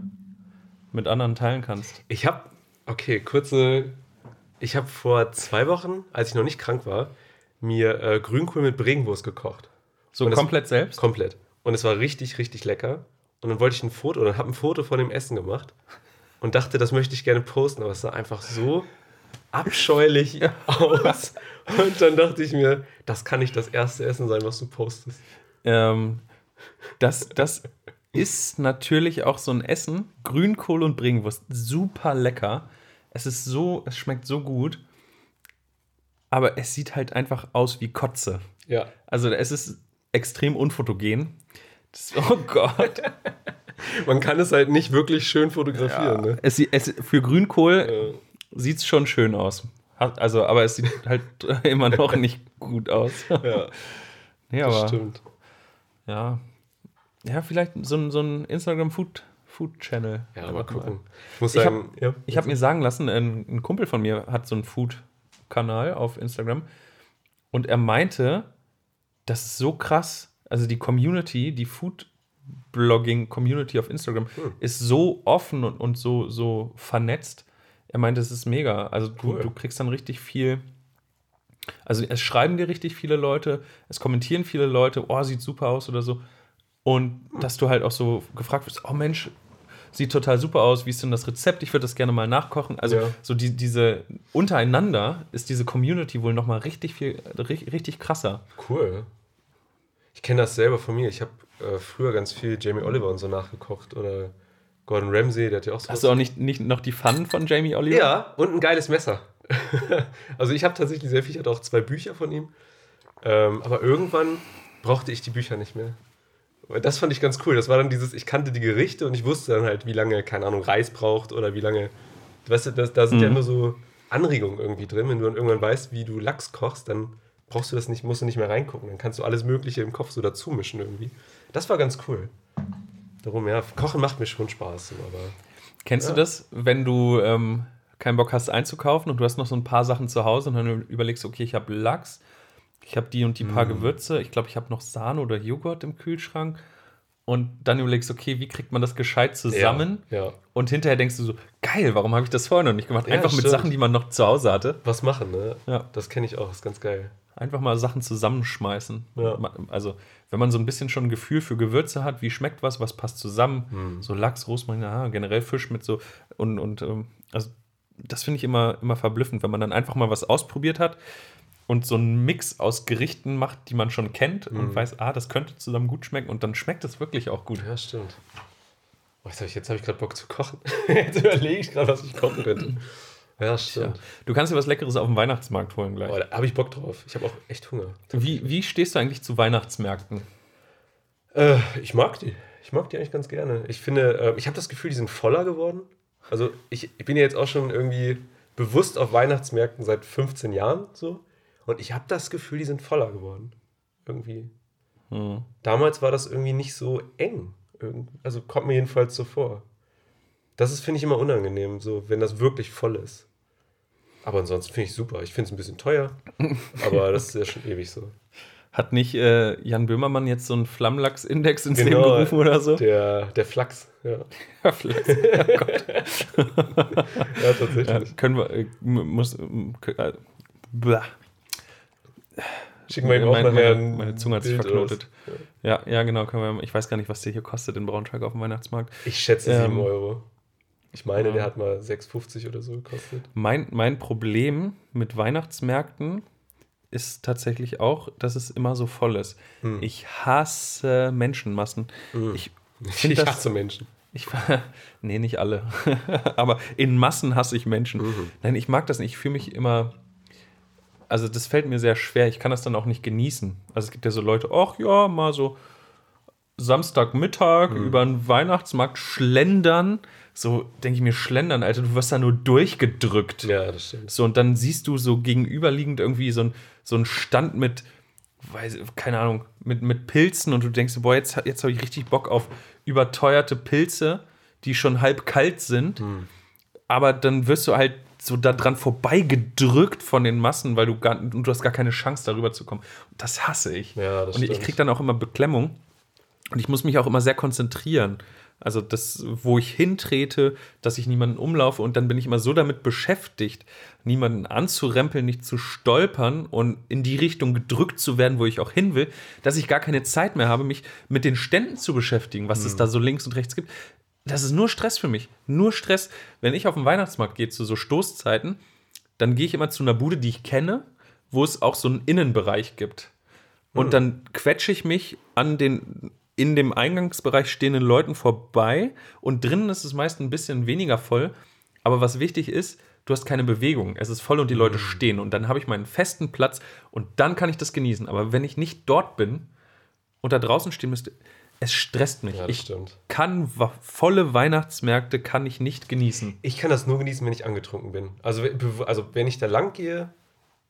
mit anderen teilen kannst. ich habe, okay, kurze, ich habe vor zwei Wochen, als ich noch nicht krank war, mir äh, Grünkohl mit Bregenwurst gekocht. So Und das- komplett selbst? Komplett. Und es war richtig, richtig lecker. Und dann wollte ich ein Foto oder habe ein Foto von dem Essen gemacht und dachte, das möchte ich gerne posten, aber es sah einfach so abscheulich aus. Und dann dachte ich mir, das kann nicht das erste Essen sein, was du postest. Ähm, das, das ist natürlich auch so ein Essen. Grünkohl und Bringwurst. Super lecker. Es ist so, es schmeckt so gut. Aber es sieht halt einfach aus wie Kotze. Ja. Also es ist extrem unfotogen. Das, oh Gott. Man kann es halt nicht wirklich schön fotografieren. Ne? es, es, für Grünkohl Äh, sieht es schon schön aus. Also, aber es sieht halt immer noch nicht gut aus. ja, Nee, das aber stimmt. ja. Ja, vielleicht so ein, so ein Instagram-Food- Food-Channel. Ja, Einfach mal gucken. Ich muss Ich sagen, ja. Habe mir sagen lassen, ein, ein Kumpel von mir hat so einen Food-Kanal auf Instagram und er meinte, das ist so krass. Also die Community, die Food-Blogging-Community auf Instagram Hm. ist so offen und, und so, so vernetzt. Er meinte, es ist mega. Also du, Cool. du kriegst dann richtig viel. Also es schreiben dir richtig viele Leute, es kommentieren viele Leute, oh, sieht super aus oder so. Und dass du halt auch so gefragt wirst, oh Mensch, sieht total super aus, wie ist denn das Rezept? Ich würde das gerne mal nachkochen. Also Ja. so die, diese untereinander ist diese Community wohl nochmal richtig viel, richtig, richtig krasser. Cool. Ich kenne das selber von mir. Ich habe äh, früher ganz viel Jamie Oliver und so nachgekocht oder Gordon Ramsay, der hat ja auch so. Hast du auch nicht, nicht noch die Pfannen von Jamie Oliver? Ja, und ein geiles Messer. also ich habe tatsächlich sehr viel, ich hatte auch zwei Bücher von ihm. Ähm, aber irgendwann brauchte ich die Bücher nicht mehr. Das fand ich ganz cool. Das war dann dieses, ich kannte die Gerichte und ich wusste dann halt, wie lange, keine Ahnung, Reis braucht oder wie lange. Weißt du, das, da sind ja Mhm. immer so Anregungen irgendwie drin. Wenn du dann irgendwann weißt, wie du Lachs kochst, dann brauchst du das nicht, musst du nicht mehr reingucken. Dann kannst du alles Mögliche im Kopf so dazu mischen irgendwie. Das war ganz cool. Darum, ja, Kochen macht mir schon Spaß, aber. Kennst Ja. du das, wenn du ähm, keinen Bock hast einzukaufen und du hast noch so ein paar Sachen zu Hause und dann überlegst, okay, ich habe Lachs, ich habe die und die paar Mm. Gewürze, ich glaube, ich habe noch Sahne oder Joghurt im Kühlschrank und dann überlegst, okay, wie kriegt man das gescheit zusammen? Ja. ja. Und hinterher denkst du so, geil, warum habe ich das vorher noch nicht gemacht? Ja, Einfach mit stimmt. Sachen, die man noch zu Hause hatte. Was machen, ne? Ja. Das kenne ich auch, ist ganz geil. Einfach mal Sachen zusammenschmeißen. Ja. Also, wenn man so ein bisschen schon ein Gefühl für Gewürze hat, wie schmeckt was, was passt zusammen, Hm. so Lachs, Rosmarin, aha, generell Fisch mit so und, und ähm, also das finde ich immer, immer verblüffend, wenn man dann einfach mal was ausprobiert hat und so einen Mix aus Gerichten macht, die man schon kennt Hm. und weiß, ah, das könnte zusammen gut schmecken und dann schmeckt es wirklich auch gut. Ja, stimmt. Oh, jetzt habe ich, hab ich gerade Bock zu kochen. jetzt überlege ich gerade, was ich kochen könnte. Ja, Ja. stimmt. Du kannst dir was Leckeres auf dem Weihnachtsmarkt holen gleich. Oh, da habe ich Bock drauf. Ich habe auch echt Hunger. Wie, wie stehst du eigentlich zu Weihnachtsmärkten? Äh, ich mag die. Ich mag die eigentlich ganz gerne. Ich finde, äh, ich habe das Gefühl, die sind voller geworden. Also ich, ich bin ja jetzt auch schon irgendwie bewusst auf Weihnachtsmärkten seit 15 Jahren so. Und ich habe das Gefühl, die sind voller geworden. Irgendwie. Hm. Damals war das irgendwie nicht so eng. Also kommt mir jedenfalls so vor. Das ist, finde ich, immer unangenehm, so, wenn das wirklich voll ist. Aber ansonsten finde ich super. Ich finde es ein bisschen teuer, aber das ist ja schon ewig so. Hat nicht äh, Jan Böhmermann jetzt so einen Flammlachs-Index ins Genau, Leben gerufen oder so? Der, der Flachs, ja. Ja, vielleicht. Ja, tatsächlich. Ja, können wir, äh, muss, äh, blah. Schicken wir ihm auch Mein- nachher meine, ein meine Zunge hat sich verknotet. aus. Ja, ja, genau. Wir, ich weiß gar nicht, was der hier kostet in Braunschweig auf dem Weihnachtsmarkt. Ich schätze Ähm, 7 Euro. Ich meine, ja. der hat mal 6,50 oder so gekostet. Mein, mein Problem mit Weihnachtsmärkten ist tatsächlich auch, dass es immer so voll ist. Hm. Ich hasse Menschenmassen. Ich finde Ich das. hasse Menschen. Ich, nee, nicht alle. Aber in Massen hasse ich Menschen. Mhm. Nein, ich mag das nicht. Ich fühle mich immer. Also, das fällt mir sehr schwer. Ich kann das dann auch nicht genießen. Also, es gibt ja so Leute, ach ja, mal so Samstagmittag Mhm. über einen Weihnachtsmarkt schlendern. So denke ich mir, schlendern, Alter, du wirst da nur durchgedrückt. Ja, das stimmt. So, und dann siehst du so gegenüberliegend irgendwie so ein, so ein Stand mit, weiß, keine Ahnung, mit, mit Pilzen und du denkst, boah, jetzt, jetzt habe ich richtig Bock auf überteuerte Pilze, die schon halb kalt sind. Aber dann wirst du halt so daran vorbeigedrückt von den Massen, weil du gar, du hast gar keine Chance, darüber zu kommen. Und das hasse ich. Ja, das und ich stimmt. kriege dann auch immer Beklemmung. Und ich muss mich auch immer sehr konzentrieren. Also das, wo ich hintrete, dass ich niemanden umlaufe und dann bin ich immer so damit beschäftigt, niemanden anzurempeln, nicht zu stolpern und in die Richtung gedrückt zu werden, wo ich auch hin will, dass ich gar keine Zeit mehr habe, mich mit den Ständen zu beschäftigen, was es da so links und rechts gibt. Das ist nur Stress für mich. Nur Stress. Wenn ich auf den Weihnachtsmarkt gehe zu so Stoßzeiten, dann gehe ich immer zu einer Bude, die ich kenne, wo es auch so einen Innenbereich gibt. Und dann quetsche ich mich an den in dem Eingangsbereich stehenden Leuten vorbei und drinnen ist es meist ein bisschen weniger voll. Aber was wichtig ist, du hast keine Bewegung. Es ist voll und die Leute stehen. Und dann habe ich meinen festen Platz und dann kann ich das genießen. Aber wenn ich nicht dort bin und da draußen stehen müsste, es stresst mich. Ja, das ich stimmt. kann volle Weihnachtsmärkte kann ich nicht genießen. Ich kann das nur genießen, wenn ich angetrunken bin. Also, also wenn ich da lang gehe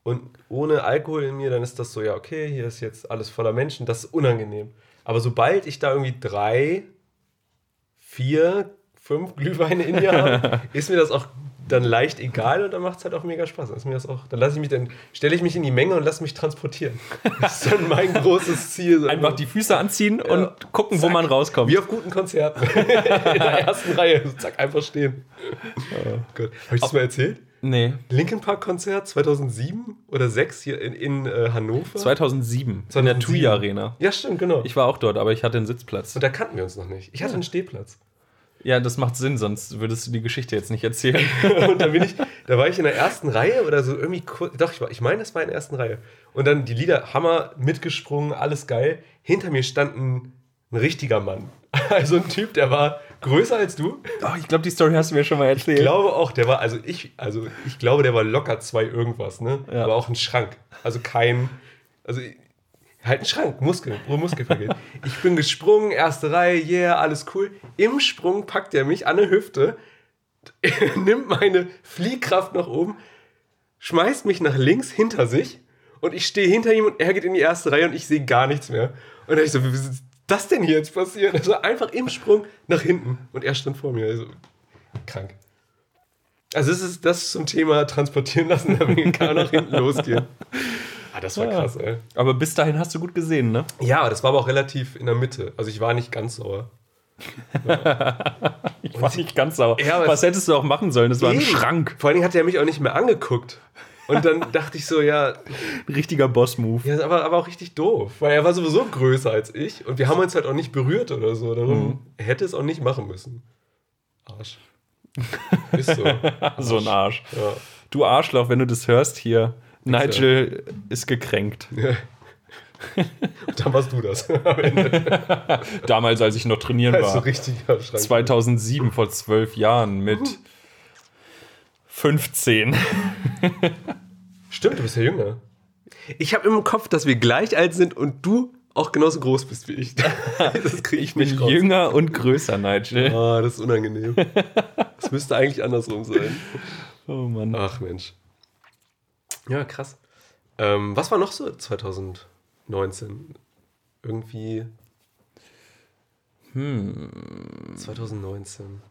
und ohne Alkohol in mir, dann ist das so, ja, okay, hier ist jetzt alles voller Menschen, das ist unangenehm. Aber sobald ich da irgendwie drei, vier, fünf Glühweine in mir habe, ist mir das auch dann leicht egal und dann macht es halt auch mega Spaß. Dann Ist mir das auch, dann lasse ich mich, dann stelle ich mich in die Menge und lasse mich transportieren. Das ist dann mein großes Ziel. So Einfach die Füße anziehen und gucken, wo Zack. man rauskommt. Wie auf guten Konzerten. in der ersten Reihe. Zack, einfach stehen. Gut. Habe ich das mal erzählt? Nee, Linkin Park Konzert 2007 oder 6 hier in, in äh, Hannover. 2007 in der 2007. TUI Arena. Ja, stimmt, genau. Ich war auch dort, aber ich hatte einen Sitzplatz. und da kannten wir uns noch nicht. Ich hatte einen Stehplatz. Ja, das macht Sinn, sonst würdest du die Geschichte jetzt nicht erzählen. und dann bin ich, da war ich in der ersten Reihe oder so irgendwie kurz, doch, ich, war, ich meine, das war in der ersten Reihe. Und dann die Lieder, Hammer, mitgesprungen, alles geil. Hinter mir stand ein, ein richtiger Mann. Also ein Typ, der war größer als du. Oh, ich glaube, die Story hast du mir schon mal erzählt. Ich glaube auch, der war, also ich, also ich glaube, der war locker zwei irgendwas, ne? Ja. Aber auch ein Schrank. Also kein, also halt ein Schrank, Muskel, pro Muskelvergehen. ich bin gesprungen, erste Reihe, yeah, alles cool. Im Sprung packt er mich an der Hüfte, nimmt meine Fliehkraft nach oben, schmeißt mich nach links hinter sich und ich stehe hinter ihm und er geht in die erste Reihe und ich sehe gar nichts mehr. Und dann ich so, wie ist das denn hier jetzt passiert? Also einfach im Sprung nach hinten und er stand vor mir. Also krank. Also das ist das zum Thema transportieren lassen, damit kann nach hinten losgehen. Ah, das war Ja. krass, ey. Aber bis dahin hast du gut gesehen, ne? Ja, das war aber auch relativ in der Mitte. Also ich war nicht ganz sauer. Ich war nicht ganz sauer. Ja, Was hättest du auch machen sollen? Das war ein. Schrank. Vor allen Dingen hat er mich auch nicht mehr angeguckt. Und dann dachte ich so, ja, Ein richtiger Boss-Move. ja aber, aber auch richtig doof. Weil er war sowieso größer als ich. Und wir haben uns halt auch nicht berührt oder so. Darum er hätte es auch nicht machen müssen. Arsch. Ist so. So ein Arsch. Ja. Du Arschloch, wenn du das hörst hier. Nigel ist gekränkt. Und dann warst du das. Am Ende. Damals, als ich noch trainieren Das ist so war. richtiger Schrank. 2007, vor zwölf Jahren, mit 15. Stimmt, du bist ja jünger. Ich habe im Kopf, dass wir gleich alt sind und du auch genauso groß bist wie ich. Das kriege ich, Ich bin nicht raus. jünger und größer, Nigel. Ah, das ist unangenehm. Das müsste eigentlich andersrum sein. Oh Mann. Ach Mensch. Ja, krass. Ähm, was war noch so 2019? Irgendwie. Hm. 2019.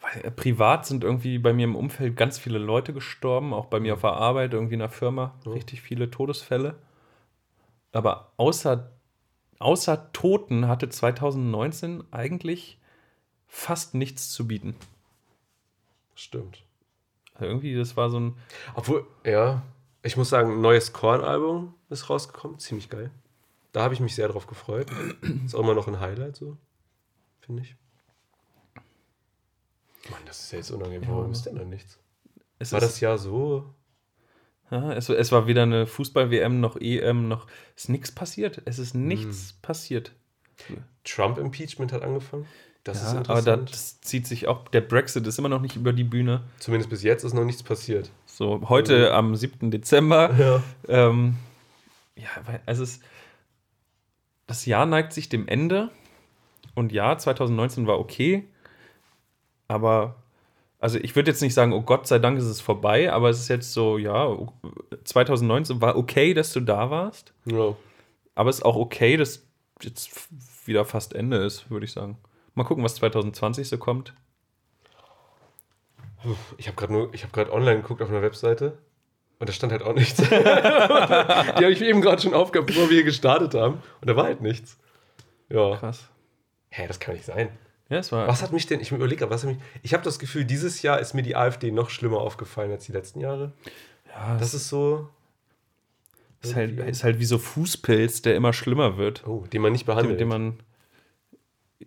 Weil, äh, Privat sind irgendwie bei mir im Umfeld ganz viele Leute gestorben, auch bei mir auf der Arbeit, irgendwie in der Firma, richtig viele Todesfälle. Aber außer, außer Toten hatte 2019 eigentlich fast nichts zu bieten. Stimmt. Also irgendwie, das war so ein. Obwohl, ja, ich muss sagen, ein neues Korn-Album ist rausgekommen. Ziemlich geil. Da habe ich mich sehr drauf gefreut. Ist auch immer noch ein Highlight, so. Finde ich. Mann, das ist ja jetzt unangenehm. Warum ist denn da nichts? Es War das Jahr so? ja, es, es war weder eine Fußball-WM noch EM noch. Es ist nichts passiert. Es ist nichts passiert. Trump-Impeachment hat angefangen. Das ist Ja, aber interessant. das zieht sich auch. Der Brexit ist immer noch nicht über die Bühne. Zumindest bis jetzt ist noch nichts passiert. So, heute am 7. Dezember. Ja. Ähm, ja, weil also es ist. Das Jahr neigt sich dem Ende. Und ja, 2019 war okay. Aber, also ich würde jetzt nicht sagen, oh Gott sei Dank ist es vorbei, aber es ist jetzt so, ja, 2019 war okay, dass du da warst. ja. Aber es ist auch okay, dass jetzt wieder fast Ende ist, würde ich sagen. Mal gucken, was 2020 so kommt. Ich habe gerade nur, ich habe gerade online geguckt auf einer Webseite und da stand halt auch nichts. Die habe ich eben gerade schon aufgehabt, bevor wir hier gestartet haben. Und da war halt nichts. Ja. Krass. Hä, das kann nicht sein. Ja, es war. Was hat mich denn, ich überlege was hat mich, ich habe das Gefühl, dieses Jahr ist mir die AfD noch schlimmer aufgefallen als die letzten Jahre. Ja, Das ist so, ist halt, ist halt wie so Fußpilz, der immer schlimmer wird. oh, den man nicht behandelt. dem man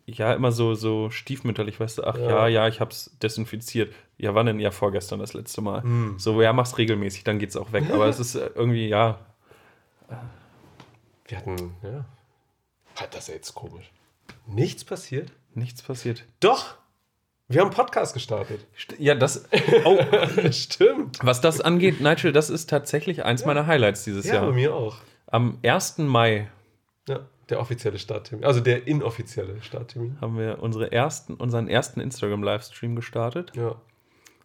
ja immer so, so stiefmütterlich, weißt du, ach ja, Ja. ja, ich hab's desinfiziert. Ja, wann denn? Ja, vorgestern das letzte Mal. Hm. So, ja, mach's regelmäßig, dann geht's auch weg. Aber es ist äh, irgendwie, ja, wir hatten, ja. Hat das jetzt komisch. Nichts passiert? nichts passiert. Doch! Wir haben einen Podcast gestartet. St- Ja, das, oh, Stimmt. was das angeht, Nigel, das ist tatsächlich eins meiner Highlights dieses Ja, bei Jahr. mir auch. Am 1. Mai Ja, der offizielle Starttermin. Also der inoffizielle Starttermin. haben wir unsere ersten, unseren ersten Instagram-Livestream gestartet, Ja.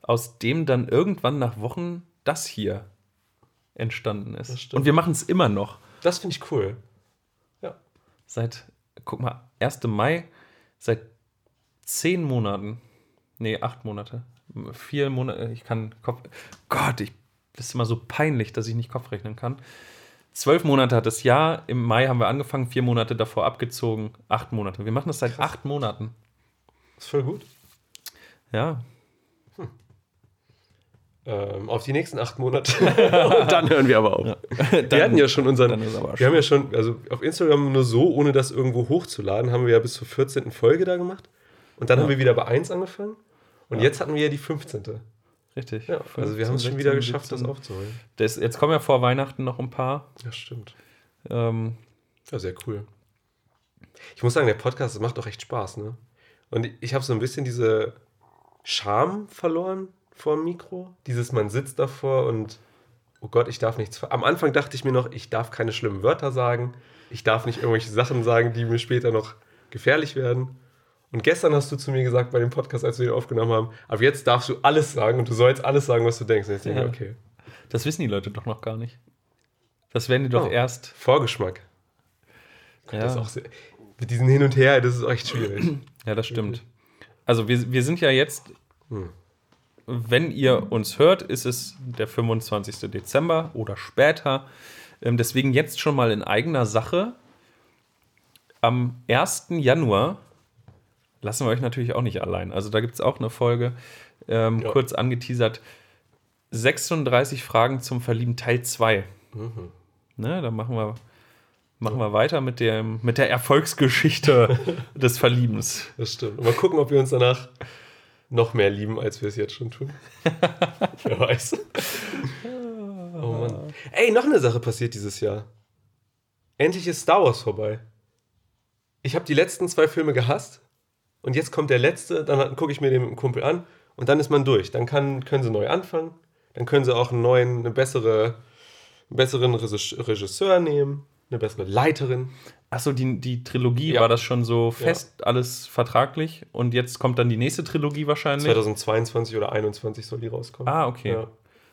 aus dem dann irgendwann nach Wochen das hier entstanden ist. Und wir machen es immer noch. Das finde ich cool. Ja. Seit, guck mal, 1. Mai, seit zehn Monaten. Nee, acht Monate. Vier Monate, ich kann Kopf. Gott, ich, das ist immer so peinlich, dass ich nicht Kopf rechnen kann. Zwölf Monate hat das Jahr, im Mai haben wir angefangen, vier Monate davor abgezogen, acht Monate. Wir machen das seit acht Monaten. Ist voll gut. Ja, ähm, auf die nächsten acht Monate. und dann hören wir aber auf. wir hatten ja schon unseren. dann wir haben ja schon, also auf Instagram nur so, ohne das irgendwo hochzuladen, haben wir ja bis zur 14. Folge da gemacht. Und dann haben wir wieder bei 1 angefangen. Und jetzt hatten wir ja die 15. Richtig. Ja, also wir haben es schon 15, wieder geschafft, 17. das aufzuholen. Das, jetzt kommen ja vor Weihnachten noch ein paar. Ja, stimmt. Ähm, Ja, sehr cool. Ich muss sagen, der Podcast macht doch echt Spaß, ne? Und ich habe so ein bisschen diese Scham verloren vor dem Mikro. Dieses, man sitzt davor und, oh Gott, ich darf nichts. Am Anfang dachte ich mir noch, ich darf keine schlimmen Wörter sagen. Ich darf nicht irgendwelche Sachen sagen, die mir später noch gefährlich werden. Und gestern hast du zu mir gesagt bei dem Podcast, als wir ihn aufgenommen haben, ab jetzt darfst du alles sagen und du sollst alles sagen, was du denkst. Und ich denke, Ja. okay. das wissen die Leute doch noch gar nicht. Das werden die doch Oh. erst. Vorgeschmack. Ja. Ist auch sehr, mit diesen Hin und Her, das ist echt schwierig. Ja, das stimmt. Also wir, wir sind ja jetzt, Hm. wenn ihr uns hört, ist es der 25. Dezember oder später. Ähm, deswegen jetzt schon mal in eigener Sache. Am 1. Januar lassen wir euch natürlich auch nicht allein. Also da gibt es auch eine Folge, ähm, Ja. kurz angeteasert. 36 Fragen zum Verlieben Teil 2. Mhm. Ne, da machen wir, machen wir weiter mit, dem, mit der Erfolgsgeschichte des Verliebens. Das stimmt. Und mal gucken, ob wir uns danach noch mehr lieben, als wir es jetzt schon tun. Wer weiß. Oh Mann. Ey, noch eine Sache passiert dieses Jahr. Endlich ist Star Wars vorbei. Ich habe die letzten zwei Filme gehasst und jetzt kommt der letzte, dann gucke ich mir den mit dem Kumpel an und dann ist man durch. Dann kann, können sie neu anfangen, dann können sie auch einen neuen, eine bessere, einen besseren Regis- Regisseur nehmen, eine bessere Leiterin. Achso, die, die Trilogie Ja. war das schon so fest, alles vertraglich. Und jetzt kommt dann die nächste Trilogie wahrscheinlich. 2022 oder 2021 soll die rauskommen. Ah, okay. Ja.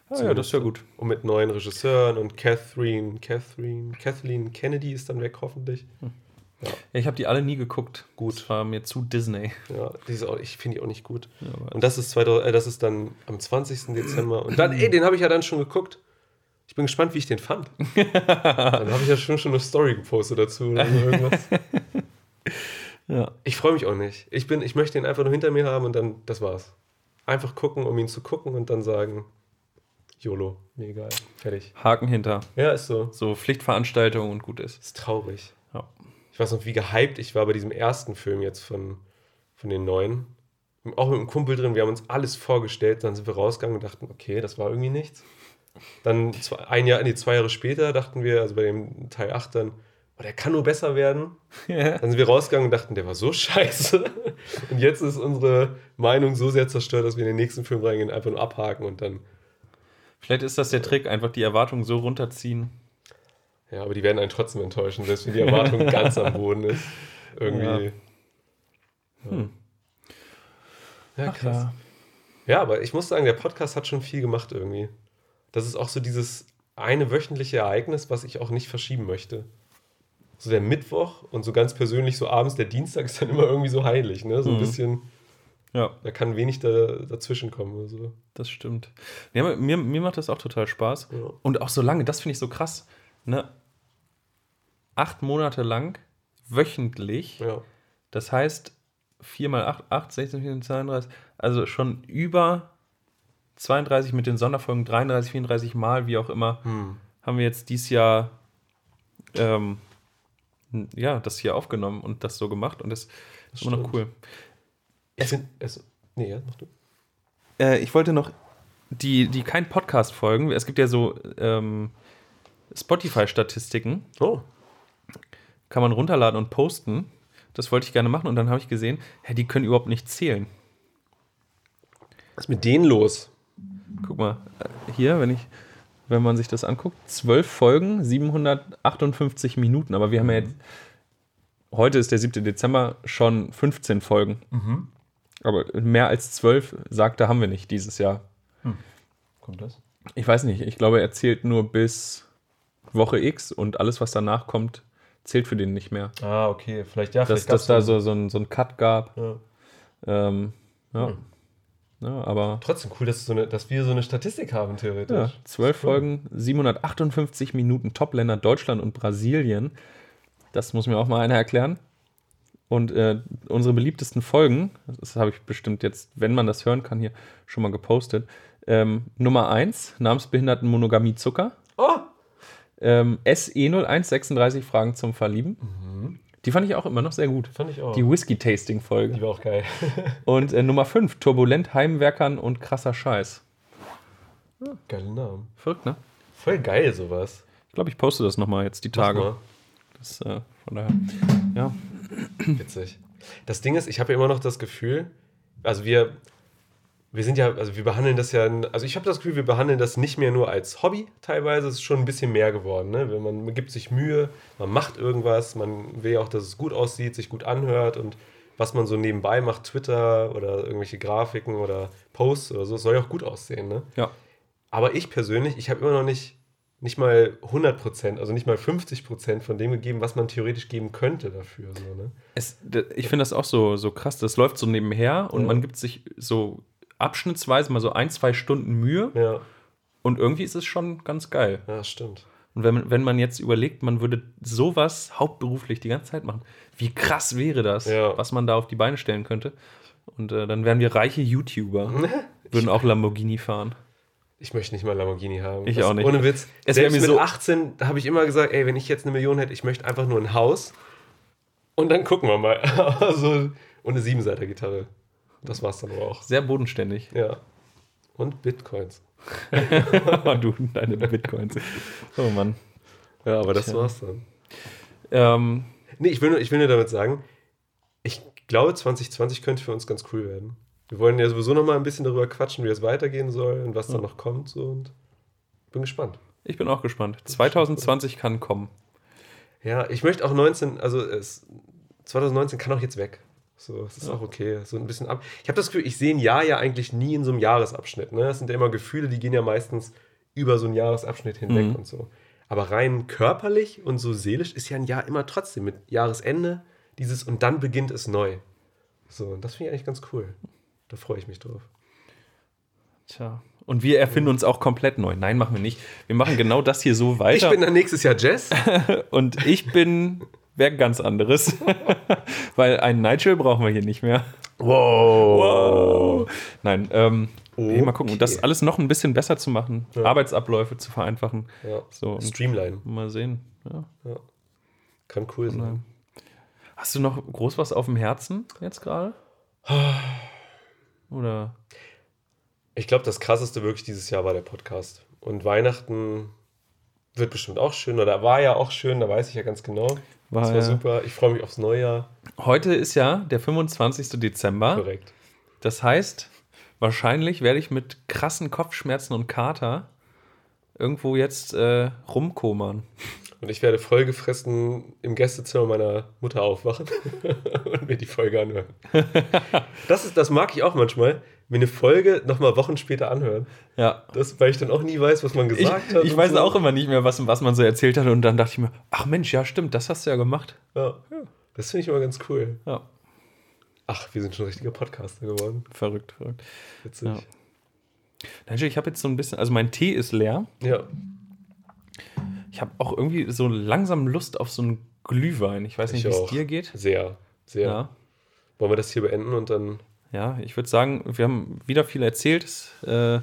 Ah, ja, das ist ja gut. Und mit neuen Regisseuren und Catherine, Catherine, Kathleen Kennedy ist dann weg, hoffentlich. Ja, ich habe die alle nie geguckt. Gut. Das war mir zu Disney. Ja, die ist auch, ich finde die auch nicht gut. aber- und das ist, 2000, äh, das ist dann am 20. Dezember. Und dann, ey, den habe ich ja dann schon geguckt. Ich bin gespannt, wie ich den fand. dann habe ich ja schon, schon eine Story gepostet dazu oder so irgendwas. Ja. Ich freue mich auch nicht. Ich, bin, ich möchte ihn einfach nur hinter mir haben und dann, das war's. Einfach gucken, um ihn zu gucken und dann sagen, YOLO, mir egal, fertig. Haken hinter. Ja, ist so. So Pflichtveranstaltungen und gut ist. Ist traurig. Ich weiß noch, wie gehypt ich war bei diesem ersten Film jetzt von, von den neuen. Auch mit einem Kumpel drin, wir haben uns alles vorgestellt, dann sind wir rausgegangen und dachten, okay, das war irgendwie nichts. Dann zwei, ein Jahr, nee, zwei Jahre später dachten wir, also bei dem Teil 8 dann, oh, der kann nur besser werden. Ja. Dann sind wir rausgegangen und dachten, der war so scheiße. Und jetzt ist unsere Meinung so sehr zerstört, dass wir in den nächsten Film reingehen, einfach nur abhaken und dann, Vielleicht ist das der Trick, einfach die Erwartungen so runterziehen. Ja, aber die werden einen trotzdem enttäuschen, selbst wenn die Erwartung ganz am Boden ist. Irgendwie. Hm. Ja, Ach krass. ja. Ja, aber ich muss sagen, der Podcast hat schon viel gemacht irgendwie. Das ist auch so dieses eine wöchentliche Ereignis, was ich auch nicht verschieben möchte. So der Mittwoch und so ganz persönlich so abends der Dienstag ist dann immer irgendwie so heilig, ne? So ein Mhm. bisschen, Ja, da kann wenig da, dazwischen kommen oder so. das stimmt. Ja, mir, mir macht das auch total Spaß. Ja. Und auch so lange, das finde ich so krass. Ne? Acht Monate lang, wöchentlich. Ja. Das heißt, 4 mal 8, 8, 16, 14, 32, also schon über 32 mit den Sonderfolgen, 33, 34 Mal, wie auch immer, Hm. haben wir jetzt dieses Jahr ähm, ja, das hier aufgenommen und das so gemacht und das ist immer noch cool. Ich finde, es, nee, ja, mach du. Äh, ich wollte noch die, die kein Podcast folgen. Es gibt ja so ähm, Spotify-Statistiken, Oh, kann man runterladen und posten. Das wollte ich gerne machen und dann habe ich gesehen, hä, die können überhaupt nicht zählen. was ist mit denen los? Guck mal, äh, hier, wenn ich, wenn man sich das anguckt, zwölf Folgen, 758 Minuten, aber wir haben ja jetzt, heute ist der 7. Dezember, schon 15 Folgen. Aber mehr als zwölf, sagte, haben wir nicht dieses Jahr. Kommt das? Ich weiß nicht, ich glaube, er zählt nur bis Woche X und alles, was danach kommt, zählt für den nicht mehr. Ah, okay, vielleicht ja, Dass, dass da so, so, ein, so ein Cut gab. Ja. Ähm, ja. Hm. ja, aber Trotzdem cool, dass, so eine, dass wir so eine Statistik haben, theoretisch. ja, zwölf Folgen, 758 Minuten, Topländer Deutschland und Brasilien. Das muss mir auch mal einer erklären. Und äh, unsere beliebtesten Folgen, das habe ich bestimmt jetzt, wenn man das hören kann, hier schon mal gepostet. Ähm, Nummer 1, Namensbehinderten Monogamie Zucker. Oh! Ähm, SE0136 Fragen zum Verlieben. Die fand ich auch immer noch sehr gut. Fand ich auch. Die Whisky-Tasting-Folge. Die war auch geil. Und äh, Nummer 5, Turbulent, Heimwerkern und krasser Scheiß. Geile Namen. Verrückt, ne? Voll geil, sowas. Ich glaube, ich poste das nochmal jetzt die Tage. Das, äh, von daher. Ja. Witzig. Das Ding ist, ich habe ja immer noch das Gefühl, also wir, wir sind ja, also wir behandeln das ja, also ich habe das Gefühl, wir behandeln das nicht mehr nur als Hobby teilweise, es ist schon ein bisschen mehr geworden. Ne? Man, man gibt sich Mühe, man macht irgendwas, man will ja auch, dass es gut aussieht, sich gut anhört und was man so nebenbei macht, Twitter oder irgendwelche Grafiken oder Posts oder so, es soll ja auch gut aussehen. Ne? Ja. Aber ich persönlich, ich habe immer noch nicht, nicht mal 100%, also nicht mal 50% von dem gegeben, was man theoretisch geben könnte dafür. So, ne? Es, ich finde das auch so, so krass. Das läuft so nebenher und Ja. man gibt sich so abschnittsweise mal so ein, zwei Stunden Mühe Ja, und irgendwie ist es schon ganz geil. ja, stimmt. Und wenn, man- wenn man jetzt überlegt, man würde sowas hauptberuflich die ganze Zeit machen, wie krass wäre das, Ja. was man da auf die Beine stellen könnte. Und äh, dann wären wir reiche YouTuber, würden auch Lamborghini fahren. Ich möchte nicht mal Lamborghini haben. Ich Das- auch nicht. Ohne Witz. Es Selbst mir mit so- 18 habe ich immer gesagt, ey, wenn ich jetzt eine Million hätte, ich möchte einfach nur ein Haus. Und dann gucken wir mal. also, und eine Siebenseiter-Gitarre. Das war's dann aber auch. Sehr bodenständig. Ja. Und Bitcoins. du, deine Bitcoins. Oh Mann. Ja, aber das Tja. war's dann. Ähm, Nee, ich will, nur, ich will nur damit sagen, ich glaube, 2020 könnte für uns ganz cool werden. Wir wollen ja sowieso noch mal ein bisschen darüber quatschen, wie es weitergehen soll und was Ja. dann noch kommt. So, und bin gespannt. ich bin auch gespannt. 2020 kann kommen. Ja, ich möchte auch 19, also es, 2019 kann auch jetzt weg. So, es ist Ja. auch okay. So ein bisschen ab. Ich habe das Gefühl, ich sehe ein Jahr ja eigentlich nie in so einem Jahresabschnitt. Ne? Das sind ja immer Gefühle, die gehen ja meistens über so einen Jahresabschnitt hinweg Mhm. und so. Aber rein körperlich und so seelisch ist ja ein Jahr immer trotzdem mit Jahresende dieses und dann beginnt es neu. So, und das finde ich eigentlich ganz cool. Da freue ich mich drauf. Tja. Und wir erfinden uns auch komplett neu. Nein, machen wir nicht. Wir machen genau das hier so weiter. Ich bin dann nächstes Jahr Jess. und ich bin wer ganz anderes. Weil einen Nigel brauchen wir hier nicht mehr. Wow. Nein, ähm, hey, mal gucken, Okay. das alles noch ein bisschen besser zu machen, Ja. Arbeitsabläufe zu vereinfachen. Ja. So, Streamline. mal sehen. Ja. Kann cool sein. Hast du noch groß was auf dem Herzen jetzt gerade? Oder? Ich glaube, das krasseste wirklich dieses Jahr war der Podcast. Und Weihnachten wird bestimmt auch schön oder war ja auch schön, da weiß ich ja ganz genau. War das war ja- super. Ich freue mich aufs Neujahr. Heute ist ja der 25. Dezember. Korrekt. Das heißt, wahrscheinlich werde ich mit krassen Kopfschmerzen und Kater irgendwo jetzt äh, rumkomern. Und ich werde vollgefressen im Gästezimmer meiner Mutter aufwachen und mir die Folge anhören. Das, ist, das mag ich auch manchmal, mir eine Folge nochmal Wochen später anhören. Ja. Das, weil ich dann auch nie weiß, was man Ich, gesagt hat. ich weiß so. auch immer nicht mehr, was, was man so erzählt hat. Und dann dachte ich mir, ach Mensch, ja, stimmt, das hast du ja gemacht. Ja. Das finde ich immer ganz cool. Ja, Ach, wir sind schon richtige Podcaster geworden. verrückt, verrückt. Witzig. Ja. Nigel, ich habe jetzt so ein bisschen, also mein Tee ist leer. ja. Ich habe auch irgendwie so langsam Lust auf so einen Glühwein. Ich weiß nicht, Ich wie es dir geht. Sehr, sehr. Ja. Wollen wir das hier beenden und dann. Ja, ich würde sagen, wir haben wieder viel erzählt. Äh,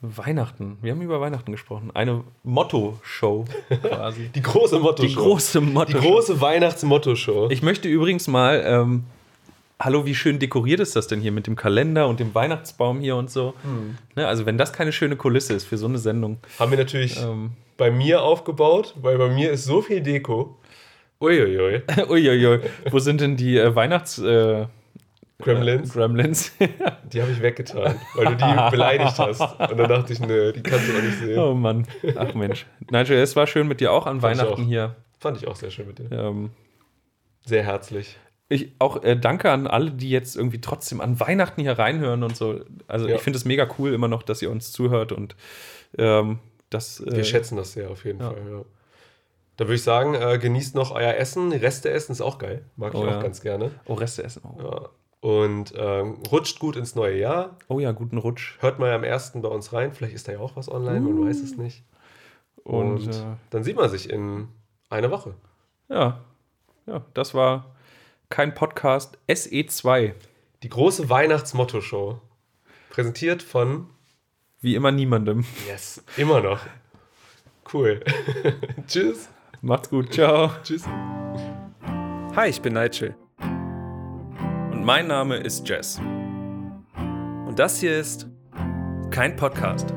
Weihnachten. Wir haben über Weihnachten gesprochen. Eine Motto-Show quasi. Die große Motto-Show. Die große Die Motto. große Weihnachts-Motto-Show. Ich möchte übrigens mal, ähm, hallo, wie schön dekoriert ist das denn hier mit dem Kalender und dem Weihnachtsbaum hier und so. Ne, also wenn das keine schöne Kulisse ist für so eine Sendung. Haben wir natürlich Ähm, bei mir aufgebaut, weil bei mir ist so viel Deko. Uiuiui. uiuiui, wo sind denn die äh, Weihnachts... Äh, Gremlins. Äh, Gremlins. Die habe ich weggetan, weil du die beleidigt hast. Und dann dachte ich, ne, die kannst du auch nicht sehen. oh Mann. Ach Mensch. Nigel, es war schön mit dir auch an Fand Weihnachten auch. hier. Fand ich auch sehr schön mit dir. Ähm, Sehr herzlich. Ich auch äh, danke an alle, die jetzt irgendwie trotzdem an Weihnachten hier reinhören und so. Also Ja. ich finde es mega cool immer noch, dass ihr uns zuhört und ähm, das. Äh, Wir schätzen das sehr auf jeden ja. Fall. Ja. Da würde ich sagen, äh, genießt noch euer Essen. Reste essen ist auch geil. Mag ich Oh auch ganz gerne. Oh, Reste essen. Oh. Ja. Und ähm, rutscht gut ins neue Jahr. oh ja, guten Rutsch. Hört mal am ersten bei uns rein. Vielleicht ist da ja auch was online, man weiß es nicht. Und, Und, äh, dann sieht man sich in einer Woche. ja, ja, das war kein Podcast. SE2. Die große Weihnachtsmotto-Show. Präsentiert von wie immer niemandem. Yes, immer noch. Cool. Tschüss. Macht's gut, ciao. Tschüss. Hi, ich bin Nigel. Mein Name ist Jess. Und das hier ist kein Podcast.